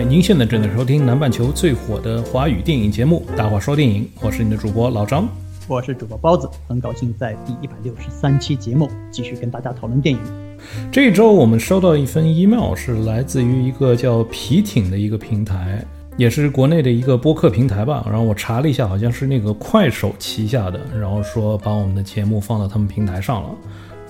嗨，您现在正在收听南半球最火的华语电影节目《大话说电影》，我是你的主播老张，我是主播包子，很高兴在第一百六十三期节目继续跟大家讨论电影。这周我们收到一份 email，是来自于一个叫皮艇的一个平台，也是国内的一个播客平台吧。然后我查了一下，好像是那个快手旗下的，然后说把我们的节目放到他们平台上了。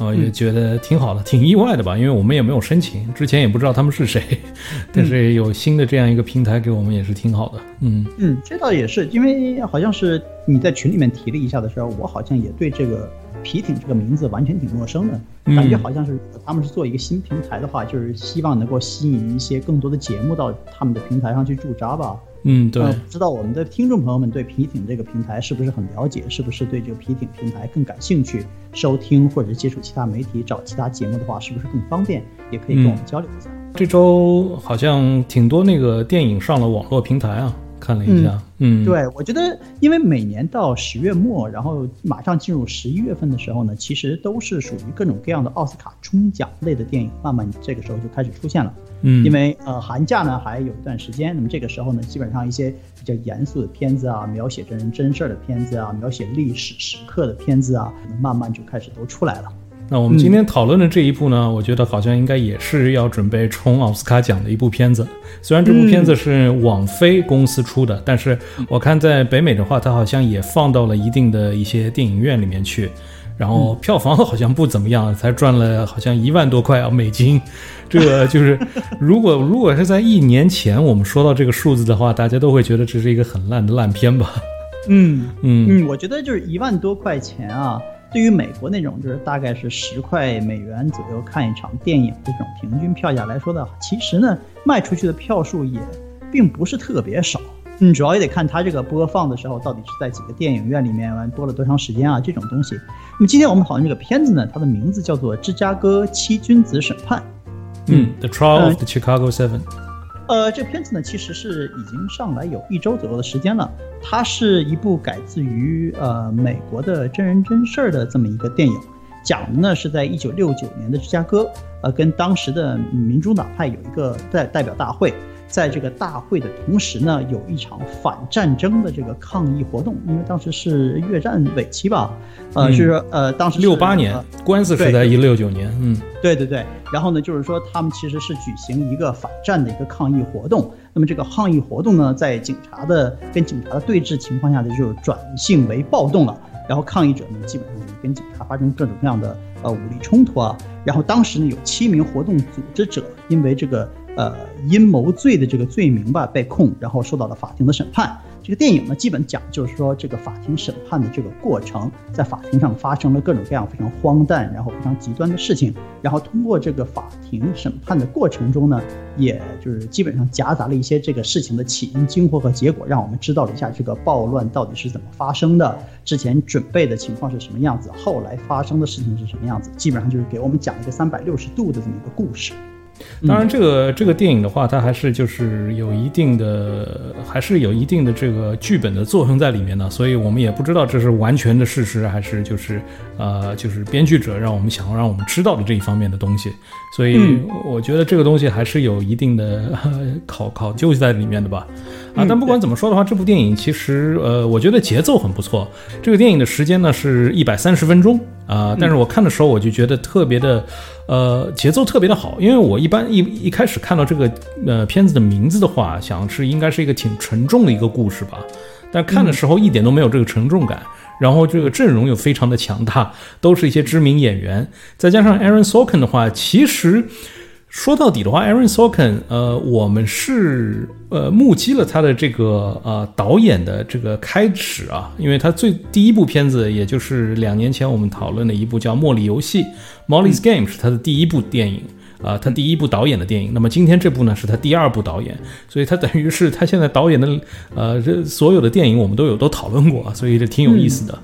啊，也觉得挺好的，挺意外的吧？因为我们也没有申请，之前也不知道他们是谁，但是有新的这样一个平台给我们也是挺好的。嗯嗯，这倒也是，因为好像是你在群里面提了一下的时候，我好像也对这个皮艇这个名字完全挺陌生的，感觉好像是他们是做一个新平台的话，就是希望能够吸引一些更多的节目到他们的平台上去驻扎吧。嗯，对，不知道我们的听众朋友们对皮艇这个平台是不是很了解？是不是对这个皮艇平台更感兴趣？收听或者接触其他媒体、找其他节目的话，是不是更方便？也可以跟我们交流一下。这周好像挺多那个电影上了网络平台啊。看了一下，嗯，对，我觉得，因为每年到十月末，然后马上进入十一月份的时候呢，其实都是属于各种各样的奥斯卡冲奖类的电影，慢慢这个时候就开始出现了。嗯，因为呃寒假呢还有一段时间，那么这个时候呢，基本上一些比较严肃的片子啊，描写真人真事儿的片子啊，描写历史时刻的片子啊，慢慢就开始都出来了。那我们今天讨论的这一部呢，我觉得好像应该也是要准备冲奥斯卡奖的一部片子。虽然这部片子是网飞公司出的，但是我看在北美的话，它好像也放到了一定的一些电影院里面去，然后票房好像不怎么样，才赚了好像一万多块啊美金。这个就是如果如果是在一年前我们说到这个数字的话，大家都会觉得这是一个很烂的烂片吧？嗯嗯嗯，我觉得就是一万多块钱啊。对于美国那种就是大概是十块美元左右看一场电影这种平均票价来说的，其实呢卖出去的票数也并不是特别少。嗯，主要也得看它这个播放的时候到底是在几个电影院里面完多了多长时间啊这种东西。那么今天我们讨论这个片子呢，它的名字叫做《芝加哥七君子审判》。嗯，The Trial of the Chicago Seven。呃，这片子呢，其实是已经上来有一周左右的时间了。它是一部改自于呃美国的真人真事儿的这么一个电影，讲的呢是在一九六九年的芝加哥，呃，跟当时的民主党派有一个代代表大会。在这个大会的同时呢，有一场反战争的这个抗议活动，因为当时是越战尾期吧，呃，就是说呃，当时六八年，官司是在一六九年，嗯，对对对，然后呢，就是说他们其实是举行一个反战的一个抗议活动，那么这个抗议活动呢，在警察的跟警察的对峙情况下呢，就转性为暴动了，然后抗议者呢，基本上就是跟警察发生各种各样的呃武力冲突啊，然后当时呢，有七名活动组织者因为这个。呃，阴谋罪的这个罪名吧被控，然后受到了法庭的审判。这个电影呢，基本讲就是说这个法庭审判的这个过程，在法庭上发生了各种各样非常荒诞，然后非常极端的事情。然后通过这个法庭审判的过程中呢，也就是基本上夹杂了一些这个事情的起因、经过和结果，让我们知道了一下这个暴乱到底是怎么发生的，之前准备的情况是什么样子，后来发生的事情是什么样子。基本上就是给我们讲了一个三百六十度的这么一个故事。当然，这个这个电影的话，它还是就是有一定的，还是有一定的这个剧本的作用在里面的，所以我们也不知道这是完全的事实，还是就是呃，就是编剧者让我们想要让我们知道的这一方面的东西。所以我觉得这个东西还是有一定的 考考究在里面的吧。啊，但不管怎么说的话，这部电影其实呃，我觉得节奏很不错。这个电影的时间呢是一百三十分钟啊，但是我看的时候我就觉得特别的。呃，节奏特别的好，因为我一般一一开始看到这个呃片子的名字的话，想是应该是一个挺沉重的一个故事吧，但看的时候一点都没有这个沉重感，然后这个阵容又非常的强大，都是一些知名演员，再加上 Aaron Sorkin 的话，其实。说到底的话，Aaron Sorkin，呃，我们是呃目击了他的这个呃导演的这个开始啊，因为他最第一部片子，也就是两年前我们讨论的一部叫《茉莉游戏》（Molly's Game） 是他的第一部电影啊，他第一部导演的电影。那么今天这部呢是他第二部导演，所以他等于是他现在导演的呃这所有的电影我们都有都讨论过，所以这挺有意思的。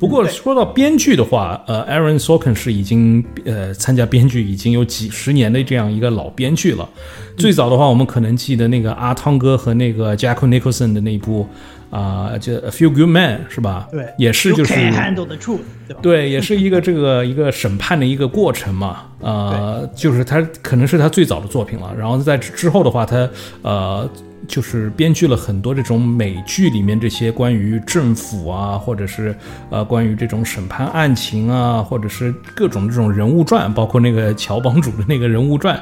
不过说到编剧的话，呃，Aaron Sorkin 是已经呃参加编剧已经有几十年的这样一个老编剧了。最早的话，我们可能记得那个阿汤哥和那个 Jack Nicholson 的那一部啊，叫《A Few Good Men》是吧？对，也是就是 handle the truth，对吧？对，也是一个这个一个审判的一个过程嘛。呃，就是他可能是他最早的作品了。然后在之后的话，他呃。就是编剧了很多这种美剧里面这些关于政府啊，或者是呃关于这种审判案情啊，或者是各种这种人物传，包括那个乔帮主的那个人物传，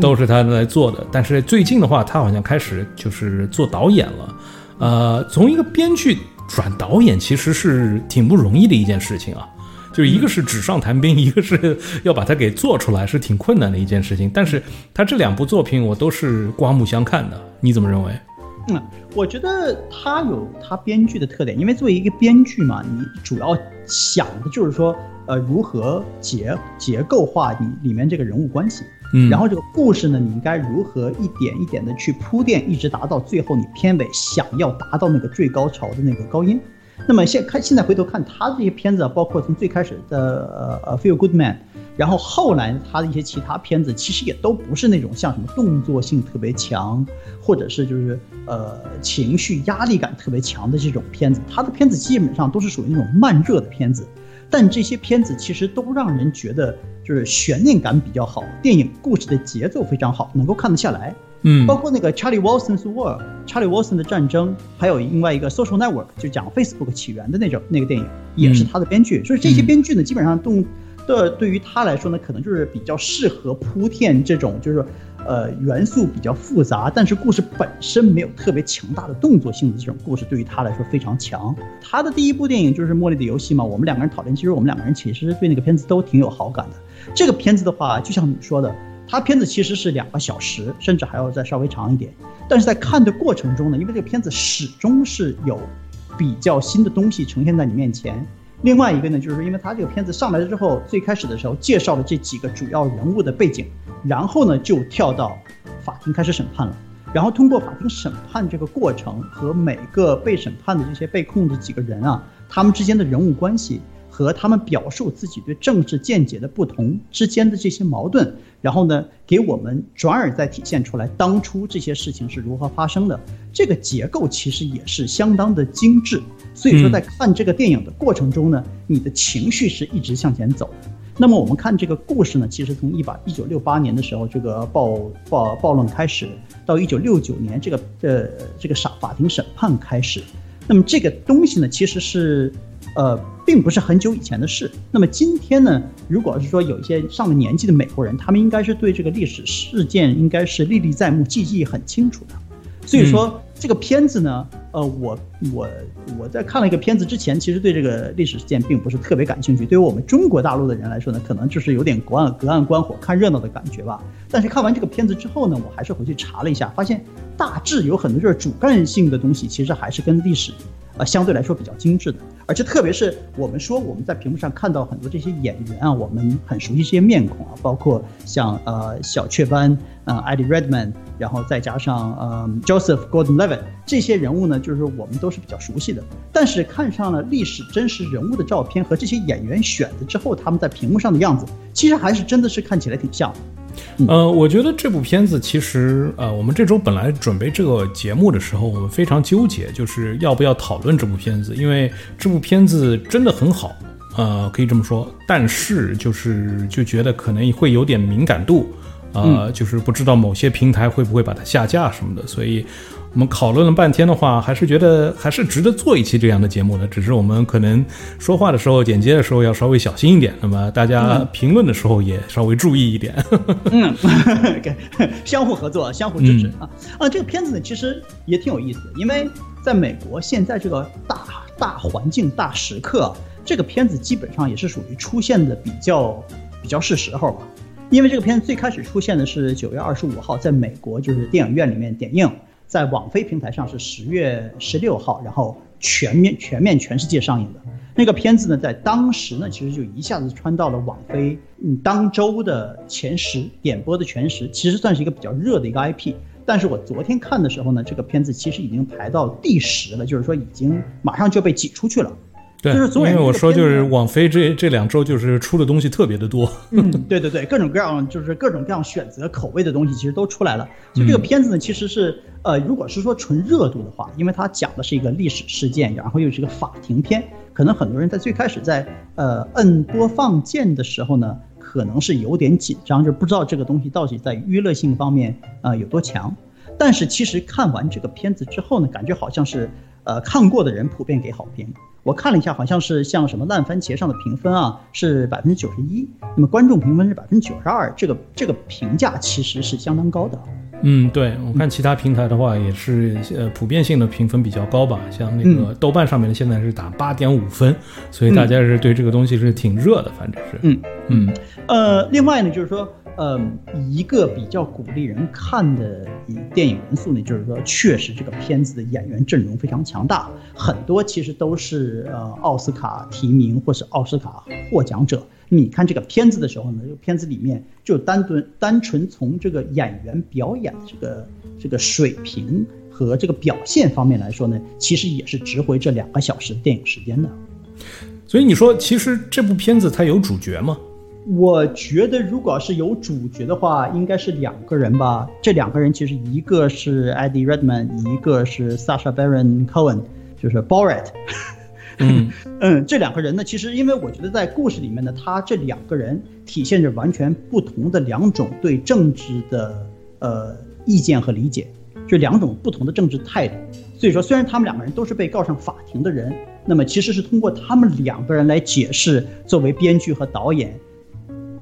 都是他来做的。但是最近的话，他好像开始就是做导演了。呃，从一个编剧转导演，其实是挺不容易的一件事情啊。就一个是纸上谈兵，一个是要把它给做出来，是挺困难的一件事情。但是他这两部作品，我都是刮目相看的。你怎么认为？嗯，我觉得他有他编剧的特点，因为作为一个编剧嘛，你主要想的就是说，呃，如何结结构化你里面这个人物关系，嗯，然后这个故事呢，你应该如何一点一点的去铺垫，一直达到最后你片尾想要达到那个最高潮的那个高音。那么现看现在回头看他这些片子啊，包括从最开始的呃呃 Feel Good Man，然后后来他的一些其他片子，其实也都不是那种像什么动作性特别强，或者是就是呃情绪压力感特别强的这种片子。他的片子基本上都是属于那种慢热的片子，但这些片子其实都让人觉得就是悬念感比较好，电影故事的节奏非常好，能够看得下来。嗯，包括那个 Charlie Wilson's War，查理·沃森的战争，还有另外一个 Social Network，就讲 Facebook 起源的那种那个电影，也是他的编剧。所以这些编剧呢，基本上动的对于他来说呢，可能就是比较适合铺垫这种就是呃元素比较复杂，但是故事本身没有特别强大的动作性的这种故事，对于他来说非常强。他的第一部电影就是《茉莉的游戏》嘛，我们两个人讨论，其实我们两个人其实对那个片子都挺有好感的。这个片子的话，就像你说的。它片子其实是两个小时，甚至还要再稍微长一点。但是在看的过程中呢，因为这个片子始终是有比较新的东西呈现在你面前。另外一个呢，就是，因为它这个片子上来了之后，最开始的时候介绍了这几个主要人物的背景，然后呢就跳到法庭开始审判了。然后通过法庭审判这个过程和每个被审判的这些被控的几个人啊，他们之间的人物关系。和他们表述自己对政治见解的不同之间的这些矛盾，然后呢，给我们转而再体现出来当初这些事情是如何发生的。这个结构其实也是相当的精致，所以说在看这个电影的过程中呢，你的情绪是一直向前走的。那么我们看这个故事呢，其实从一把一九六八年的时候这个暴暴暴乱开始，到一九六九年这个呃这个法法庭审判开始，那么这个东西呢，其实是。呃，并不是很久以前的事。那么今天呢，如果是说有一些上了年纪的美国人，他们应该是对这个历史事件应该是历历在目、记忆很清楚的。所以说这个片子呢，呃，我我我在看了一个片子之前，其实对这个历史事件并不是特别感兴趣。对于我们中国大陆的人来说呢，可能就是有点隔岸隔岸观火、看热闹的感觉吧。但是看完这个片子之后呢，我还是回去查了一下，发现大致有很多就是主干性的东西，其实还是跟历史。呃，相对来说比较精致的，而且特别是我们说我们在屏幕上看到很多这些演员啊，我们很熟悉这些面孔啊，包括像呃小雀斑，呃 Eddie Redman，然后再加上呃 Joseph Gordon-Levitt 这些人物呢，就是我们都是比较熟悉的。但是看上了历史真实人物的照片和这些演员选的之后，他们在屏幕上的样子，其实还是真的是看起来挺像。呃，我觉得这部片子其实，呃，我们这周本来准备这个节目的时候，我们非常纠结，就是要不要讨论这部片子，因为这部片子真的很好，呃，可以这么说，但是就是就觉得可能会有点敏感度，呃，就是不知道某些平台会不会把它下架什么的，所以。我们讨论了半天的话，还是觉得还是值得做一期这样的节目的。只是我们可能说话的时候、剪接的时候要稍微小心一点。那么大家评论的时候也稍微注意一点。嗯，相互合作，相互支持啊啊！这个片子呢，其实也挺有意思的，因为在美国现在这个大大环境、大时刻，这个片子基本上也是属于出现的比较比较是时候吧。因为这个片子最开始出现的是九月二十五号，在美国就是电影院里面点映。在网飞平台上是十月十六号，然后全面全面全世界上映的那个片子呢，在当时呢，其实就一下子穿到了网飞嗯当周的前十点播的前十，其实算是一个比较热的一个 IP。但是我昨天看的时候呢，这个片子其实已经排到第十了，就是说已经马上就被挤出去了。对，就是总因为我说就是网飞这这两周就是出的东西特别的多。嗯，对对对，各种各样就是各种各样选择口味的东西其实都出来了。所以这个片子呢，其实是呃，如果是说纯热度的话，因为它讲的是一个历史事件，然后又是一个法庭片，可能很多人在最开始在呃摁播放键的时候呢，可能是有点紧张，就不知道这个东西到底在娱乐性方面啊有多强。但是其实看完这个片子之后呢，感觉好像是呃看过的人普遍给好评。我看了一下，好像是像什么烂番茄上的评分啊，是百分之九十一，那么观众评分是百分之九十二，这个这个评价其实是相当高的。嗯，对我看其他平台的话，也是呃普遍性的评分比较高吧，像那个豆瓣上面的现在是打八点五分，所以大家是对这个东西是挺热的，反正是。嗯嗯，呃，另外呢，就是说。呃，一个比较鼓励人看的电影元素呢，就是说，确实这个片子的演员阵容非常强大，很多其实都是呃奥斯卡提名或是奥斯卡获奖者。你看这个片子的时候呢，这个片子里面就单纯单纯从这个演员表演的这个这个水平和这个表现方面来说呢，其实也是值回这两个小时电影时间的。所以你说，其实这部片子它有主角吗？我觉得，如果要是有主角的话，应该是两个人吧。这两个人其实一个是 Eddie Redman，一个是 Sasha Baron Cohen，就是 Borat。嗯 嗯，这两个人呢，其实因为我觉得在故事里面呢，他这两个人体现着完全不同的两种对政治的呃意见和理解，就两种不同的政治态度。所以说，虽然他们两个人都是被告上法庭的人，那么其实是通过他们两个人来解释作为编剧和导演。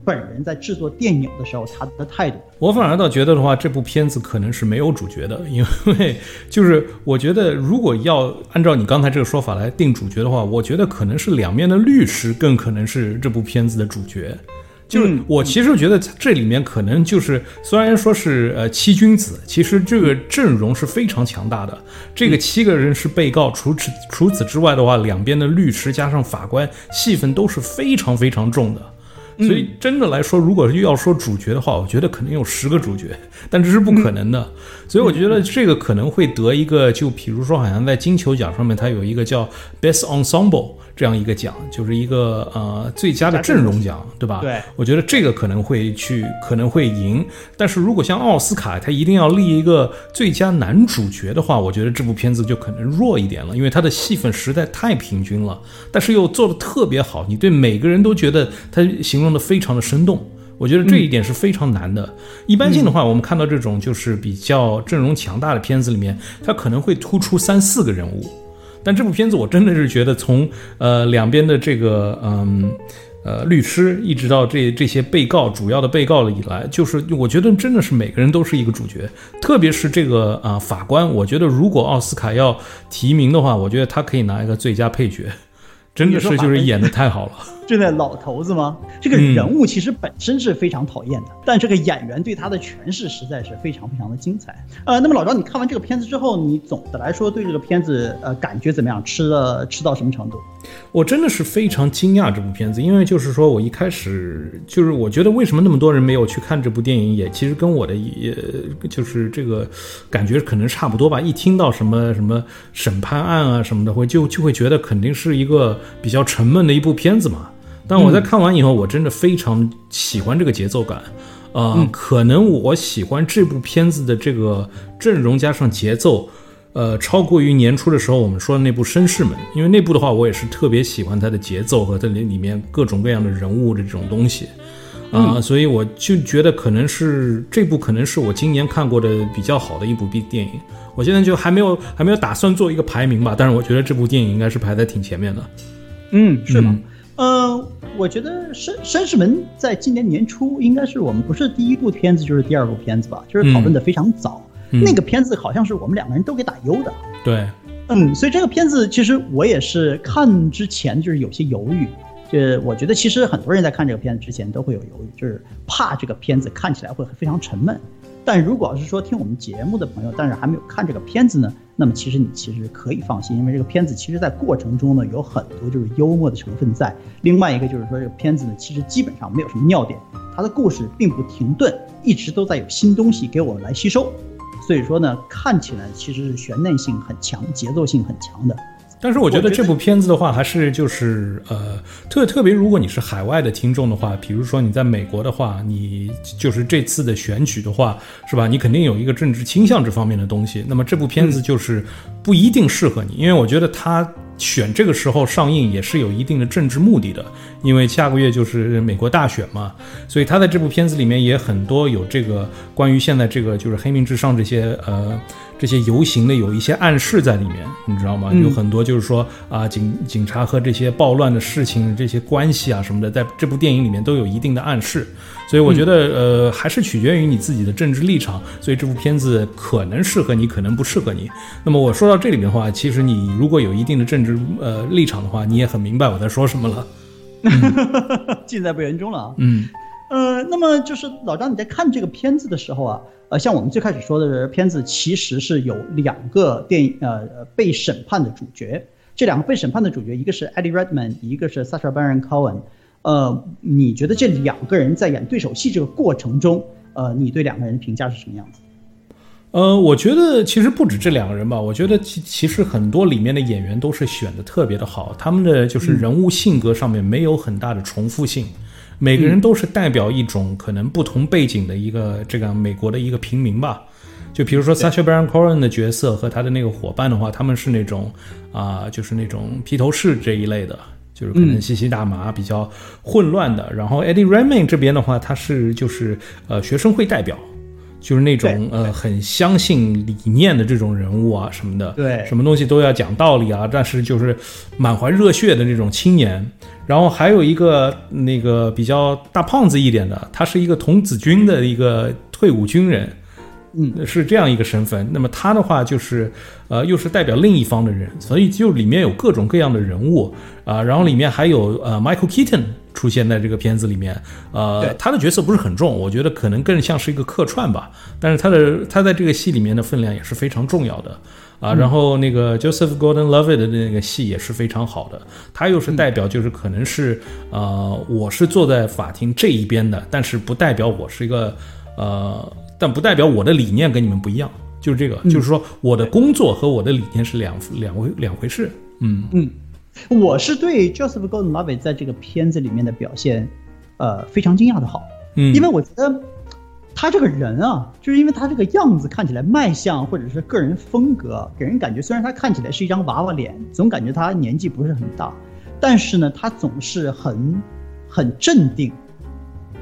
本人在制作电影的时候，他的态度，我反而倒觉得的话，这部片子可能是没有主角的，因为就是我觉得，如果要按照你刚才这个说法来定主角的话，我觉得可能是两面的律师更可能是这部片子的主角。就是我其实觉得这里面可能就是，虽然说是呃七君子，其实这个阵容是非常强大的。这个七个人是被告，除此除此之外的话，两边的律师加上法官戏份都是非常非常重的。所以，真的来说，如果要说主角的话，我觉得肯定有十个主角，但这是不可能的。所以，我觉得这个可能会得一个，就比如说，好像在金球奖上面，它有一个叫 Best Ensemble。这样一个奖，就是一个呃最佳的阵容奖，对吧？对，我觉得这个可能会去，可能会赢。但是如果像奥斯卡，它一定要立一个最佳男主角的话，我觉得这部片子就可能弱一点了，因为他的戏份实在太平均了，但是又做的特别好，你对每个人都觉得他形容的非常的生动。我觉得这一点是非常难的。一般性的话，我们看到这种就是比较阵容强大的片子里面，它可能会突出三四个人物。但这部片子我真的是觉得，从呃两边的这个嗯呃律师，一直到这这些被告主要的被告了以来，就是我觉得真的是每个人都是一个主角，特别是这个啊法官，我觉得如果奥斯卡要提名的话，我觉得他可以拿一个最佳配角，真的是就是演的太好了。就那老头子吗？这个人物其实本身是非常讨厌的，但这个演员对他的诠释实在是非常非常的精彩。呃，那么老张，你看完这个片子之后，你总的来说对这个片子呃感觉怎么样？吃了吃到什么程度？我真的是非常惊讶这部片子，因为就是说我一开始就是我觉得为什么那么多人没有去看这部电影，也其实跟我的也就是这个感觉可能差不多吧。一听到什么什么审判案啊什么的，会就就会觉得肯定是一个比较沉闷的一部片子嘛。但我在看完以后，我真的非常喜欢这个节奏感，呃，可能我喜欢这部片子的这个阵容加上节奏，呃，超过于年初的时候我们说的那部《绅士们》，因为那部的话，我也是特别喜欢它的节奏和它里里面各种各样的人物的这种东西，啊，所以我就觉得可能是这部可能是我今年看过的比较好的一部电影。我现在就还没有还没有打算做一个排名吧，但是我觉得这部电影应该是排在挺前面的。嗯，是吗？呃，我觉得《绅绅士们》在今年年初应该是我们不是第一部片子，就是第二部片子吧，就是讨论的非常早。那个片子好像是我们两个人都给打优的。对，嗯，所以这个片子其实我也是看之前就是有些犹豫，就我觉得其实很多人在看这个片子之前都会有犹豫，就是怕这个片子看起来会非常沉闷。但如果要是说听我们节目的朋友，但是还没有看这个片子呢，那么其实你其实可以放心，因为这个片子其实在过程中呢有很多就是幽默的成分在。另外一个就是说这个片子呢其实基本上没有什么尿点，它的故事并不停顿，一直都在有新东西给我们来吸收。所以说呢看起来其实是悬念性很强、节奏性很强的。但是我觉得这部片子的话，还是就是呃，特特别如果你是海外的听众的话，比如说你在美国的话，你就是这次的选举的话，是吧？你肯定有一个政治倾向这方面的东西。那么这部片子就是不一定适合你，因为我觉得它选这个时候上映也是有一定的政治目的的，因为下个月就是美国大选嘛，所以他在这部片子里面也很多有这个关于现在这个就是黑名至上这些呃。这些游行的有一些暗示在里面，你知道吗？嗯有很多就是说啊，警警察和这些暴乱的事情这些关系啊什么的，在这部电影里面都有一定的暗示。所以我觉得，呃，还是取决于你自己的政治立场。所以这部片子可能适合你，可能不适合你。那么我说到这里面的话，其实你如果有一定的政治呃立场的话，你也很明白我在说什么了。尽在不言中了啊。嗯呃，那么就是老张，你在看这个片子的时候啊，呃，像我们最开始说的是，片子其实是有两个电影呃呃被审判的主角，这两个被审判的主角，一个是 Eddie Redmayne，一个是 Sacha Baron Cohen。呃，你觉得这两个人在演对手戏这个过程中，呃，你对两个人的评价是什么样子？呃，我觉得其实不止这两个人吧，我觉得其其实很多里面的演员都是选的特别的好，他们的就是人物性格上面没有很大的重复性，每个人都是代表一种可能不同背景的一个这个美国的一个平民吧。就比如说 Sacha Baron Cohen 的角色和他的那个伙伴的话，他们是那种啊、就是那种披头士这一类的，就是可能吸吸大麻、比较混乱的。然后 Eddie Redmayne 这边的话，他是就是呃学生会代表，就是那种呃很相信理念的这种人物啊什么的，对什么东西都要讲道理啊，但是就是满怀热血的那种青年。然后还有一个那个比较大胖子一点的，他是一个童子军的一个退伍军人，嗯，是这样一个身份。那么他的话就是，呃，又是代表另一方的人，所以就里面有各种各样的人物啊、然后里面还有呃 Michael Keaton 出现在这个片子里面，呃对，他的角色不是很重，我觉得可能更像是一个客串吧，但是他的他在这个戏里面的分量也是非常重要的。啊，然后那个 Joseph Gordon-Levitt 的那个戏也是非常好的，他又是代表就是可能是呃，我是坐在法庭这一边的，但是不代表我是一个呃，但不代表我的理念跟你们不一样，就是这个，就是说我的工作和我的理念是两两回两回事。嗯嗯，我是对 Joseph Gordon-Levitt 在这个片子里面的表现，呃，非常惊讶的好。嗯，因为我觉得他这个人啊，就是因为他这个样子看起来卖相或者是个人风格，给人感觉虽然他看起来是一张娃娃脸，总感觉他年纪不是很大，但是呢，他总是很很镇定，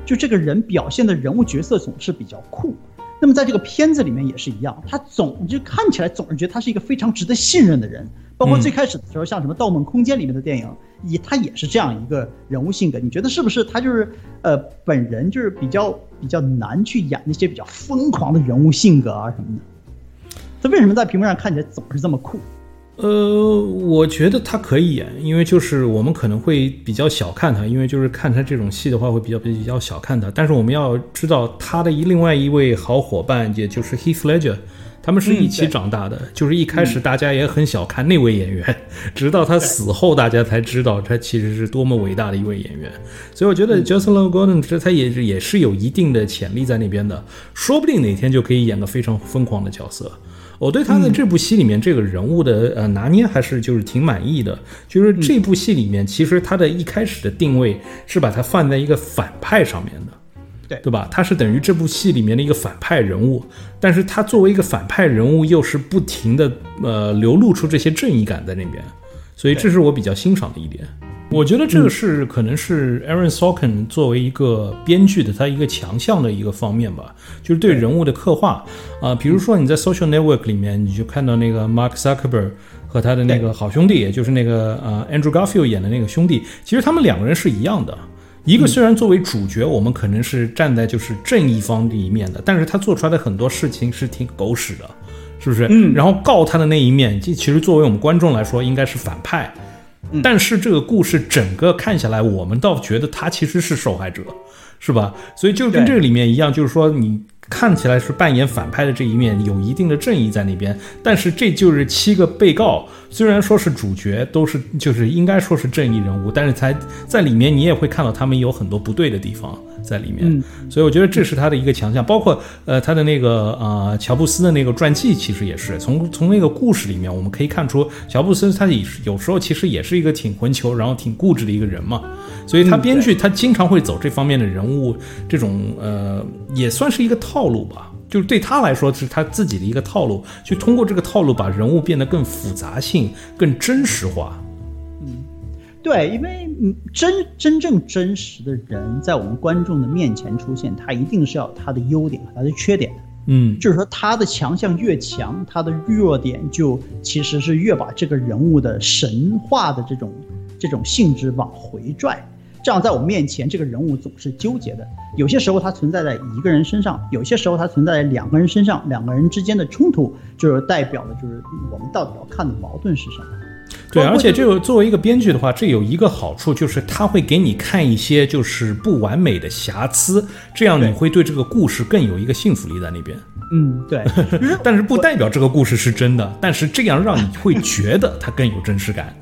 就这个人表现的人物角色总是比较酷。那么在这个片子里面也是一样，他总就看起来总是觉得他是一个非常值得信任的人，包括嗯最开始的时候，像什么《盗梦空间》里面的电影，也他也是这样一个人物性格。你觉得是不是他就是呃本人就是比较比较难去演那些比较疯狂的人物性格啊什么的？他为什么在屏幕上看起来总是这么酷？呃，我觉得他可以演，因为就是我们可能会比较小看他，因为就是看他这种戏的话会比较比较小看他。但是我们要知道他的一另外一位好伙伴，也就是 Heath Ledger，他们是一起长大的。就是一开始大家也很小看那位演员，直到他死后，大家才知道他其实是多么伟大的一位演员。所以我觉得 Joseph Gordon 这他也是也是有一定的潜力在那边的，说不定哪天就可以演个非常疯狂的角色。我对他在这部戏里面这个人物的呃拿捏还是就是挺满意的，就是这部戏里面其实他的一开始的定位是把他放在一个反派上面的，对对吧？他是等于这部戏里面的一个反派人物，但是他作为一个反派人物又是不停的呃流露出这些正义感在那边，所以这是我比较欣赏的一点。我觉得这个是可能是 Aaron Sorkin 作为一个编剧的他一个强项的一个方面吧，就是对人物的刻画啊、比如说你在 Social Network 里面，你就看到那个 Mark Zuckerberg 和他的那个好兄弟，也就是那个呃 Andrew Garfield 演的那个兄弟，其实他们两个人是一样的。一个虽然作为主角，我们可能是站在就是正义方的一面的，但是他做出来的很多事情是挺狗屎的，是不是？嗯然后告他的那一面，其其实作为我们观众来说，应该是反派。但是这个故事整个看下来，我们倒觉得他其实是受害者，是吧？所以就跟这个里面一样，就是说你看起来是扮演反派的这一面有一定的正义在那边，但是这就是七个被告，虽然说是主角，都是就是应该说是正义人物，但是才在里面你也会看到他们有很多不对的地方，在里面，所以我觉得这是他的一个强项。包括呃他的那个呃乔布斯的那个传记，其实也是从从那个故事里面我们可以看出，乔布斯他也是有时候其实也是一个挺混球，然后挺固执的一个人嘛。所以他编剧他经常会走这方面的人物，这种呃也算是一个套路吧。就是对他来说是他自己的一个套路，去通过这个套路把人物变得更复杂性、更真实化。嗯，对，因为嗯真真正真实的人在我们观众的面前出现，他一定是要他的优点和他的缺点的。嗯，就是说他的强项越强，他的弱点就其实是越把这个人物的神话的这种这种性质往回拽。这样在我们面前，这个人物总是纠结的。有些时候它存在在一个人身上，有些时候它存在在两个人身上。两个人之间的冲突，就是代表的就是我们到底要看的矛盾是什么。对，而且这个作为一个编剧的话，这有一个好处，就是他会给你看一些就是不完美的瑕疵，这样你会对这个故事更有一个信服力在那边。嗯，对。但是不代表这个故事是真的，但是这样让你会觉得它更有真实感。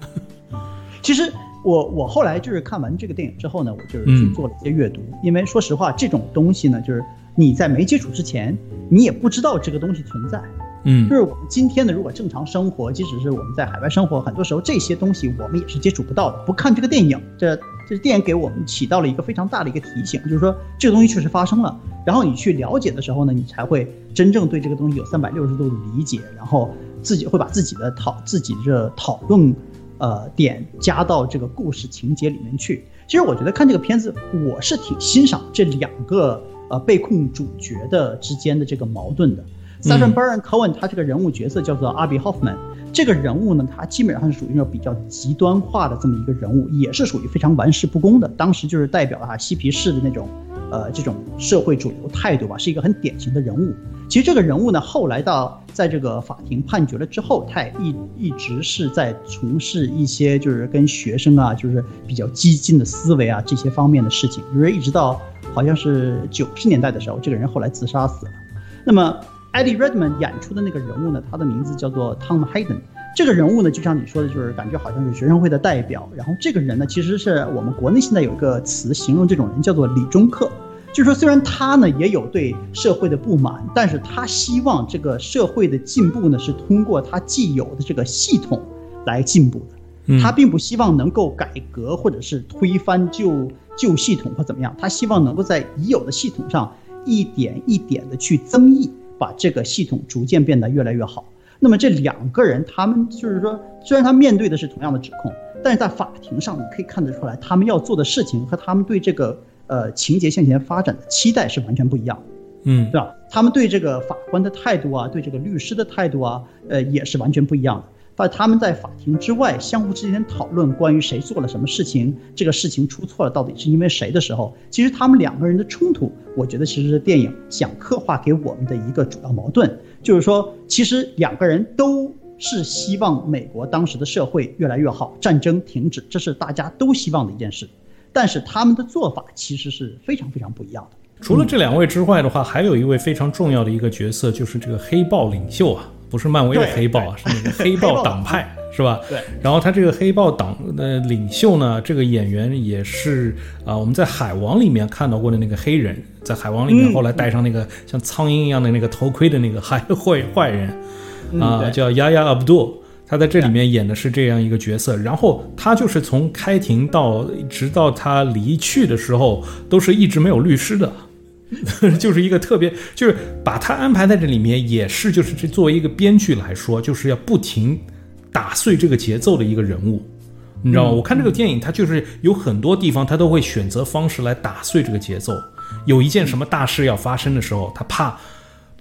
其实。我我后来就是看完这个电影之后呢，我就是去做了一些阅读，因为说实话，这种东西呢，就是你在没接触之前，你也不知道这个东西存在。嗯，就是我们今天的如果正常生活，即使是我们在海外生活，很多时候这些东西我们也是接触不到的。不看这个电影，这这电影给我们起到了一个非常大的一个提醒，就是说这个东西确实发生了。然后你去了解的时候呢，你才会真正对这个东西有三百六十度的理解，然后自己会把自己的讨自己的讨论。呃，点加到这个故事情节里面去。其实我觉得看这个片子，我是挺欣赏这两个呃被控主角的之间的这个矛盾的。Sacha Baron Cohen 他这个人物角色叫做 Abby Hoffman，这个人物呢，他基本上是属于那种比较极端化的这么一个人物，也是属于非常玩世不恭的。当时就是代表了哈嬉皮士的那种。呃，这种社会主流态度吧，是一个很典型的人物。其实这个人物呢，后来到在这个法庭判决了之后，他也一一直是在从事一些就是跟学生啊，就是比较激进的思维啊这些方面的事情。就是一直到好像是九十年代的时候，这个人后来自杀死了。那么 Eddie Redman 演出的那个人物呢，他的名字叫做 Tom Hayden。这个人物呢，就像你说的，就是感觉好像是学生会的代表。然后这个人呢，其实是我们国内现在有一个词形容这种人，叫做理中客。就是说，虽然他呢也有对社会的不满，但是他希望这个社会的进步呢是通过他既有的这个系统来进步的。他并不希望能够改革或者是推翻旧旧系统或怎么样，他希望能够在已有的系统上一点一点的去增益，把这个系统逐渐变得越来越好。那么这两个人，他们就是说，虽然他面对的是同样的指控，但是在法庭上，你可以看得出来，他们要做的事情和他们对这个呃情节向前发展的期待是完全不一样的，嗯，对吧？他们对这个法官的态度啊，对这个律师的态度啊，呃，也是完全不一样的。在他们在法庭之外相互之间讨论关于谁做了什么事情，这个事情出错了到底是因为谁的时候，其实他们两个人的冲突，我觉得其实是电影想刻画给我们的一个主要矛盾，就是说，其实两个人都是希望美国当时的社会越来越好，战争停止，这是大家都希望的一件事，但是他们的做法其实是非常非常不一样的。除了这两位之外的话，还有一位非常重要的一个角色，就是这个黑豹领袖啊。不是漫威的黑豹啊，是那个 黑豹党派，是吧？对。然后他这个黑豹党的领袖呢，这个演员也是啊，我们在海王里面看到过的那个黑人，在海王里面后来戴上那个像苍蝇一样的那个头盔的那个坏坏坏人啊，叫亚亚阿卜杜，他在这里面演的是这样一个角色。然后他就是从开庭到直到他离去的时候，都是一直没有律师的。就是一个特别，就是把他安排在这里面，也是就是这作为一个编剧来说，就是要不停打碎这个节奏的一个人物，你知道吗？我看这个电影，它就是有很多地方，他都会选择方式来打碎这个节奏。有一件什么大事要发生的时候，他怕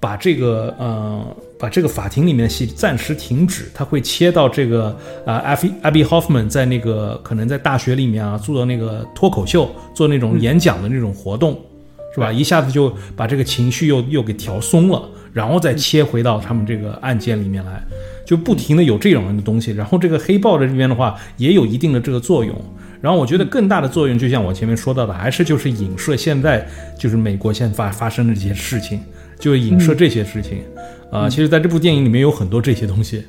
把这个呃把这个法庭里面的戏暂时停止，他会切到这个啊艾比阿比霍夫曼在那个可能在大学里面啊做那个脱口秀，做那种演讲的那种活动。是吧？一下子就把这个情绪又又给调松了，然后再切回到他们这个案件里面来，就不停的有这种的东西。然后这个黑豹的这边的话，也有一定的这个作用。然后我觉得更大的作用，就像我前面说到的，还是就是影射现在就是美国现在发发生的这些事情，就影射这些事情。啊，其实在这部电影里面有很多这些东西。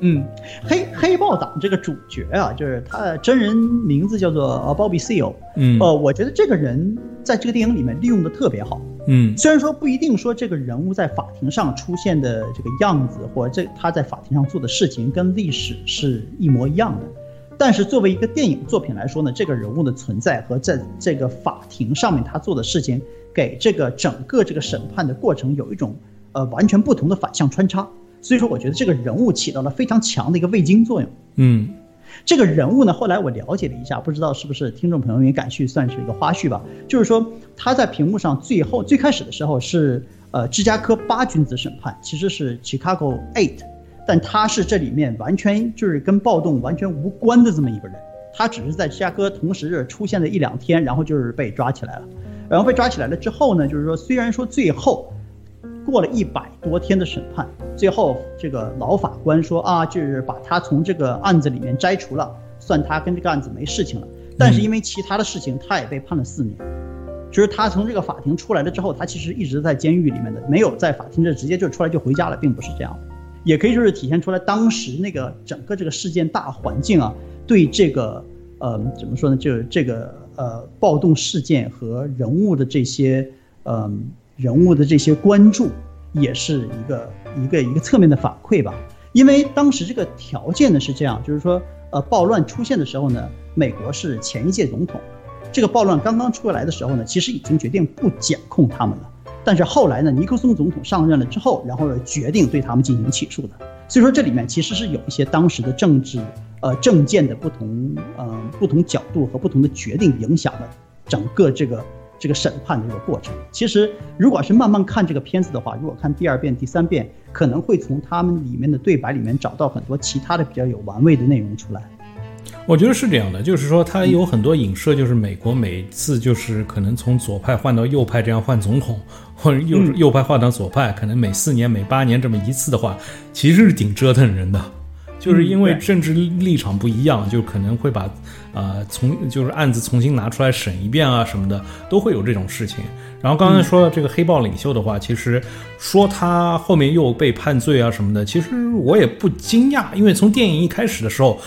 嗯，黑黑豹党这个主角啊，就是他的真人名字叫做 Bobby Seale。嗯，呃，我觉得这个人在这个电影里面利用的特别好。嗯，虽然说不一定说这个人物在法庭上出现的这个样子，或者这他在法庭上做的事情跟历史是一模一样的，但是作为一个电影作品来说呢，这个人物的存在和在这个法庭上面他做的事情，给这个整个这个审判的过程有一种呃完全不同的反向穿插。所以说，我觉得这个人物起到了非常强的一个味精作用。嗯，这个人物呢，后来我了解了一下，不知道是不是听众朋友也感去算是一个花絮吧。就是说，他在屏幕上最后最开始的时候是呃芝加哥八君子审判，其实是 Chicago Eight，但他是这里面完全就是跟暴动完全无关的这么一个人，他只是在芝加哥同时出现了一两天，然后就是被抓起来了。然后被抓起来了之后呢，就是说虽然说最后。过了一百多天的审判，最后这个老法官说啊，就是把他从这个案子里面摘除了，算他跟这个案子没事情了。但是因为其他的事情，他也被判了四年。就是他从这个法庭出来了之后，他其实一直在监狱里面的，没有在法庭这直接就出来就回家了，并不是这样。也可以就是体现出来当时那个整个这个事件大环境啊，对这个呃怎么说呢，就是这个呃暴动事件和人物的这些嗯。人物的这些关注，也是一个一个一个侧面的反馈吧。因为当时这个条件呢是这样，就是说，呃，暴乱出现的时候呢，美国是前一届总统，这个暴乱刚刚出来的时候呢，其实已经决定不检控他们了。但是后来呢，尼克松总统上任了之后，然后决定对他们进行起诉的。所以说这里面其实是有一些当时的政治，呃，政见的不同，呃，不同角度和不同的决定影响了整个这个。这个审判的这个过程，其实如果是慢慢看这个片子的话，如果看第二遍、第三遍，可能会从他们里面的对白里面找到很多其他的比较有玩味的内容出来。我觉得是这样的，就是说它有很多影射，就是美国每次就是可能从左派换到右派这样换总统，或者右右派换到左派，可能每四年、每八年这么一次的话，其实是挺折腾人的。就是因为政治立场不一样，就可能会把，呃，从就是案子重新拿出来审一遍啊什么的，都会有这种事情。然后刚才说到这个黑豹领袖的话，其实说他后面又被判罪啊什么的，其实我也不惊讶，因为从电影一开始的时候，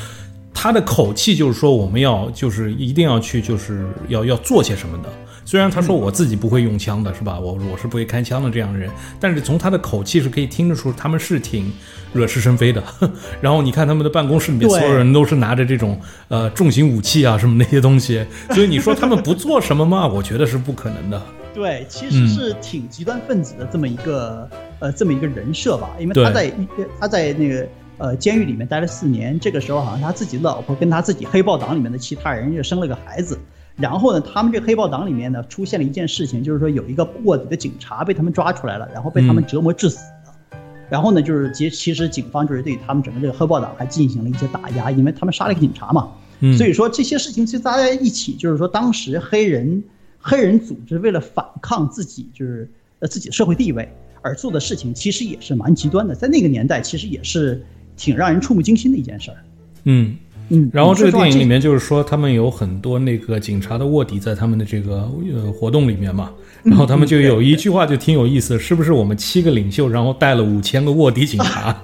他的口气就是说我们要就是一定要去就是要要做些什么的。虽然他说我自己不会用枪的，是吧？我我是不会开枪的这样的人，但是从他的口气是可以听得出他们是挺惹是生非的。然后你看他们的办公室里面，所有人都是拿着这种呃重型武器啊什么那些东西，所以你说他们不做什么吗？我觉得是不可能的。对，其实是挺极端分子的这么一个呃这么一个人设吧，因为他在他在那个呃监狱里面待了四年，这个时候好像他自己的老婆跟他自己黑豹党里面的其他人又生了个孩子。然后呢，他们这黑豹党里面呢，出现了一件事情，就是说有一个卧底的警察被他们抓出来了，然后被他们折磨致死了。然后呢，就是其其实警方就是对他们整个这个黑豹党还进行了一些打压，因为他们杀了一个警察嘛。所以说这些事情其实大家一起，就是说当时黑人黑人组织为了反抗自己就是呃自己的社会地位而做的事情，其实也是蛮极端的，在那个年代其实也是挺让人触目惊心的一件事儿。嗯。嗯，然后这个电影里面就是说，他们有很多那个警察的卧底在他们的这个呃活动里面嘛，然后他们就有一句话就挺有意思，是不是我们七个领袖，然后带了五千个卧底警察？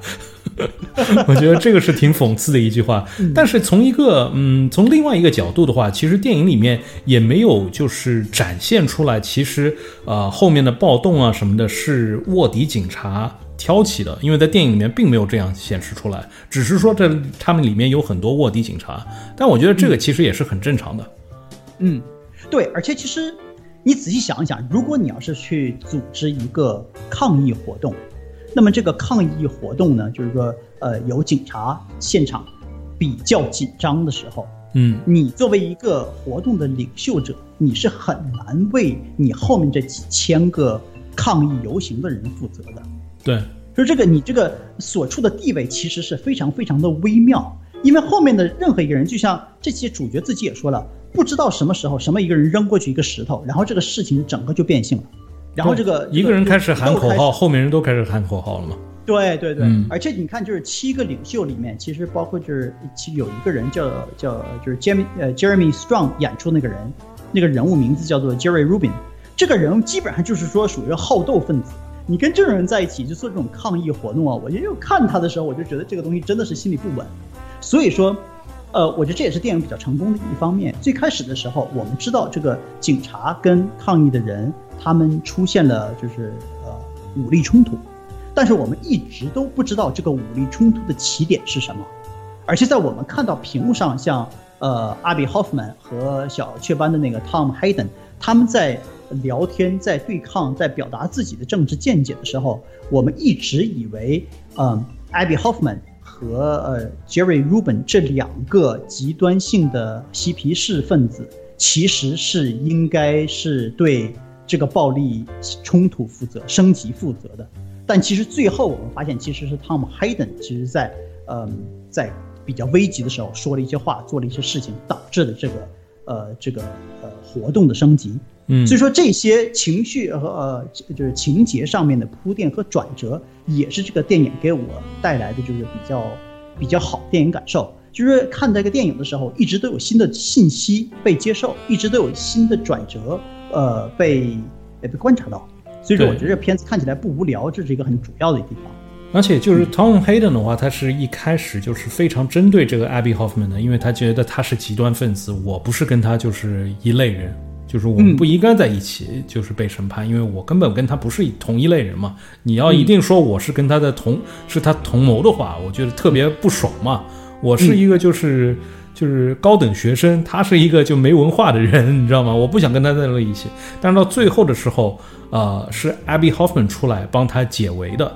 我觉得这个是挺讽刺的一句话。但是从一个嗯，从另外一个角度的话，其实电影里面也没有就是展现出来，其实呃后面的暴动啊什么的是卧底警察。挑起的，因为在电影里面并没有这样显示出来，只是说这他们里面有很多卧底警察，但我觉得这个其实也是很正常的。嗯，对，而且其实你仔细想一想，如果你要是去组织一个抗议活动，那么这个抗议活动呢，就是说，呃，有警察现场比较紧张的时候，嗯，你作为一个活动的领袖者，你是很难为你后面这几千个抗议游行的人负责的。对，就是这个，你这个所处的地位其实是非常非常的微妙，因为后面的任何一个人，就像这期主角自己也说了，不知道什么时候什么一个人扔过去一个石头，然后这个事情整个就变性了，然后这个一个人开始喊口号，后面人都开始喊口号了嘛？对对对，而且你看，就是七个领袖里面，其实包括就是其有一个人叫叫就是 Jeremy 呃 Jeremy Strong 演出那个人，那个人物名字叫做 Jerry Rubin，这个人基本上就是说属于好斗分子。你跟这种人在一起就做这种抗议活动啊，我就看他的时候，我就觉得这个东西真的是心里不稳。所以说，呃，我觉得这也是电影比较成功的一方面。最开始的时候，我们知道这个警察跟抗议的人他们出现了就是呃武力冲突，但是我们一直都不知道这个武力冲突的起点是什么。而且在我们看到屏幕上，像呃阿比·霍夫曼和小雀斑的那个 Tom Hayden，他们在聊天、在对抗、在表达自己的政治见解的时候，我们一直以为，嗯，阿比·霍夫曼和呃 Jerry Rubin 这两个极端性的嬉皮士分子，其实是应该是对这个暴力冲突负责、升级负责的。但其实最后我们发现，其实是 Tom Hayden，其实在嗯在。比较危急的时候说了一些话，做了一些事情，导致了这个，呃，这个呃活动的升级。嗯，所以说这些情绪和呃就是情节上面的铺垫和转折，也是这个电影给我带来的就是比较比较好电影感受。就是看这个电影的时候，一直都有新的信息被接受，一直都有新的转折，呃，被被观察到。所以说，我觉得这片子看起来不无聊，这是一个很主要的地方。而且就是 Tom Hayden 的话，他是一开始就是非常针对这个 Abby Hoffman 的，因为他觉得他是极端分子，我不是跟他就是一类人，就是我们不应该在一起，就是被审判，因为我根本跟他不是同一类人嘛。你要一定说我是跟他的同是他同谋的话，我觉得特别不爽嘛。我是一个就是就是高等学生，他是一个就没文化的人，你知道吗？我不想跟他在一起。但是到最后的时候，呃，是 Abby Hoffman 出来帮他解围的。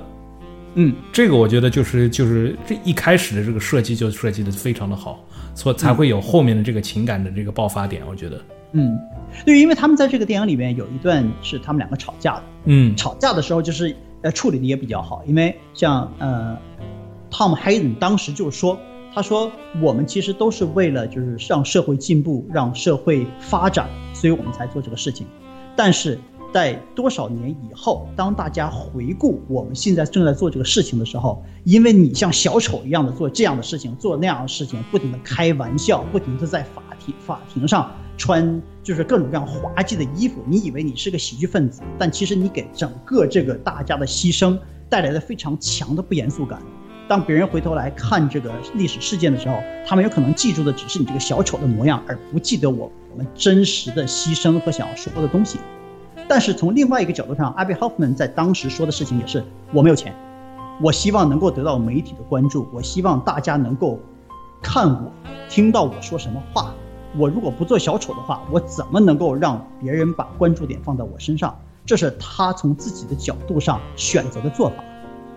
嗯，这个我觉得就是就是这一开始的这个设计就设计的非常的好，所以才会有后面的这个情感的这个爆发点。我觉得，嗯，对，因为他们在这个电影里面有一段是他们两个吵架的，嗯，吵架的时候就是呃处理的也比较好，因为像呃，Tom Hayden 当时就说，他说我们其实都是为了就是让社会进步，让社会发展，所以我们才做这个事情，但是。在多少年以后，当大家回顾我们现在正在做这个事情的时候，因为你像小丑一样的做这样的事情，做那样的事情，不停的开玩笑，不停的在法庭法庭上穿就是各种各样滑稽的衣服，你以为你是个喜剧分子，但其实你给整个这个大家的牺牲带来了非常强的不严肃感。当别人回头来看这个历史事件的时候，他们有可能记住的只是你这个小丑的模样，而不记得我我们真实的牺牲和想要说的东西。但是从另外一个角度上，阿比·霍夫曼在当时说的事情也是：我没有钱，我希望能够得到媒体的关注，我希望大家能够看我、听到我说什么话。我如果不做小丑的话，我怎么能够让别人把关注点放在我身上？这是他从自己的角度上选择的做法。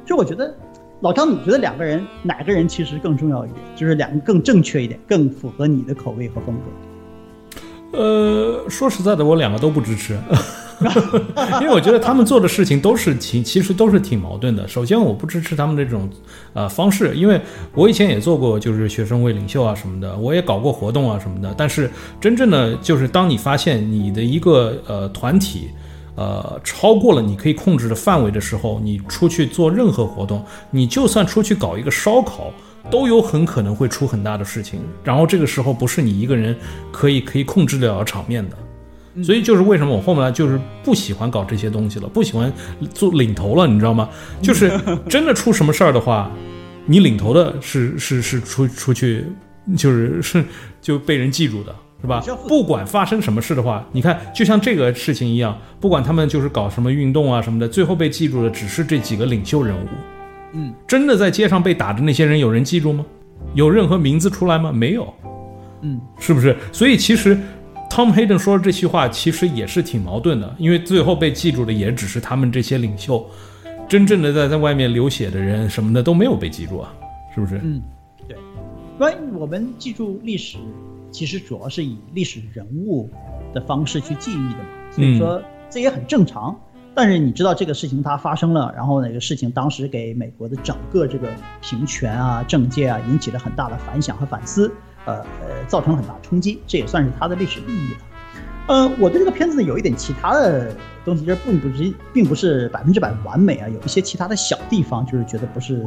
所以我觉得，老张，你觉得两个人哪个人其实更重要一点？就是两个更正确一点，更符合你的口味和风格？呃，说实在的，我两个都不支持。因为我觉得他们做的事情都是挺，其实都是挺矛盾的。首先，我不支持他们这种，呃，方式，因为我以前也做过，就是学生会领袖啊什么的，我也搞过活动啊什么的。但是，真正的就是当你发现你的一个呃团体，呃，超过了你可以控制的范围的时候，你出去做任何活动，你就算出去搞一个烧烤，都有很可能会出很大的事情。然后这个时候不是你一个人可以可以控制得了场面的。所以就是为什么我后面就是不喜欢搞这些东西了，不喜欢做领头了，你知道吗？就是 真的出什么事儿的话，你领头的是是是出出去，就是是就被人记住的，是吧？不管发生什么事的话，你看就像这个事情一样，不管他们就是搞什么运动啊什么的，最后被记住的只是这几个领袖人物。嗯，真的在街上被打的那些人，有人记住吗？有任何名字出来吗？没有。嗯，是不是？所以其实。Tom Hayden 说的这句话其实也是挺矛盾的，因为最后被记住的也只是他们这些领袖，真正的在在外面流血的人什么的都没有被记住啊，是不是？嗯，对。关于我们记住历史，其实主要是以历史人物的方式去记忆的嘛，所以说这也很正常。但是你知道这个事情它发生了，然后那个事情当时给美国的整个这个平权啊、政界啊引起了很大的反响和反思。呃呃，造成很大冲击，这也算是它的历史意义了。呃，我对这个片子呢有一点其他的东西，这并不是并不是百分之百完美啊，有一些其他的小地方，就是觉得不是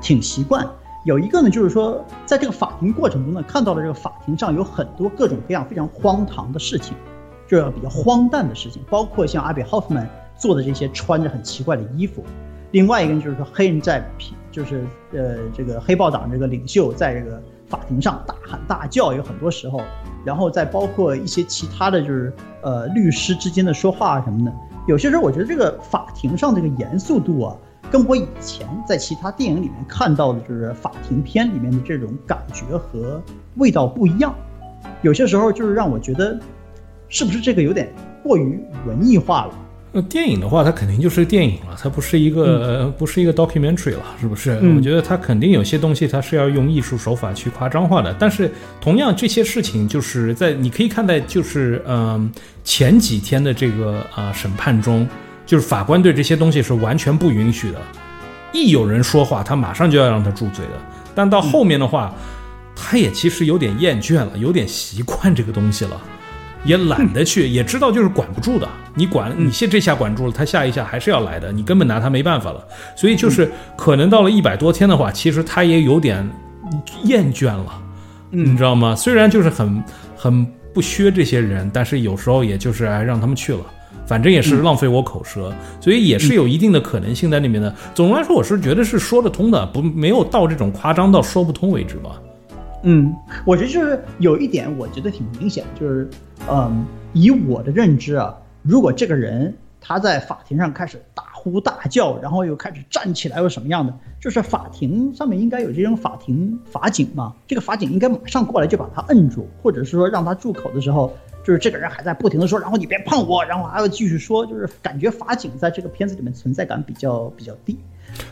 挺习惯。有一个呢，就是说在这个法庭过程中呢，看到了这个法庭上有很多各种各样非常荒唐的事情，就是比较荒诞的事情，包括像阿比·霍夫曼做的这些穿着很奇怪的衣服。另外一个就是说，黑人在就是呃这个黑豹党这个领袖在这个法庭上大喊大叫，有很多时候，然后再包括一些其他的就是呃律师之间的说话什么的，有些时候我觉得这个法庭上这个严肃度啊，跟我以前在其他电影里面看到的就是法庭片里面的这种感觉和味道不一样，有些时候就是让我觉得，是不是这个有点过于文艺化了？那电影的话，它肯定就是电影了，它不是一个不是一个 documentary 了，是不是？我觉得它肯定有些东西，它是要用艺术手法去夸张化的。但是同样这些事情，就是在你可以看待，就是嗯前几天的这个啊审判中，就是法官对这些东西是完全不允许的，一有人说话，他马上就要让他住嘴的。但到后面的话，他也其实有点厌倦了，有点习惯这个东西了。也懒得去，也知道就是管不住的。你管你现这下管住了，他下一下还是要来的，你根本拿他没办法了。所以就是可能到了一百多天的话，其实他也有点厌倦了，你知道吗？虽然就是很很不削这些人，但是有时候也就是哎让他们去了，反正也是浪费我口舌，所以也是有一定的可能性在里面的。总的来说，我是觉得是说得通的，不没有到这种夸张到说不通为止吧。嗯，我觉得就是有一点，我觉得挺明显，就是，嗯，以我的认知啊，如果这个人他在法庭上开始大呼大叫，然后又开始站起来，又什么样的，就是法庭上面应该有这种法庭法警嘛，这个法警应该马上过来就把他摁住，或者是说让他住口的时候，就是这个人还在不停的说，然后你别碰我，然后还要继续说，就是感觉法警在这个片子里面存在感比较比较低。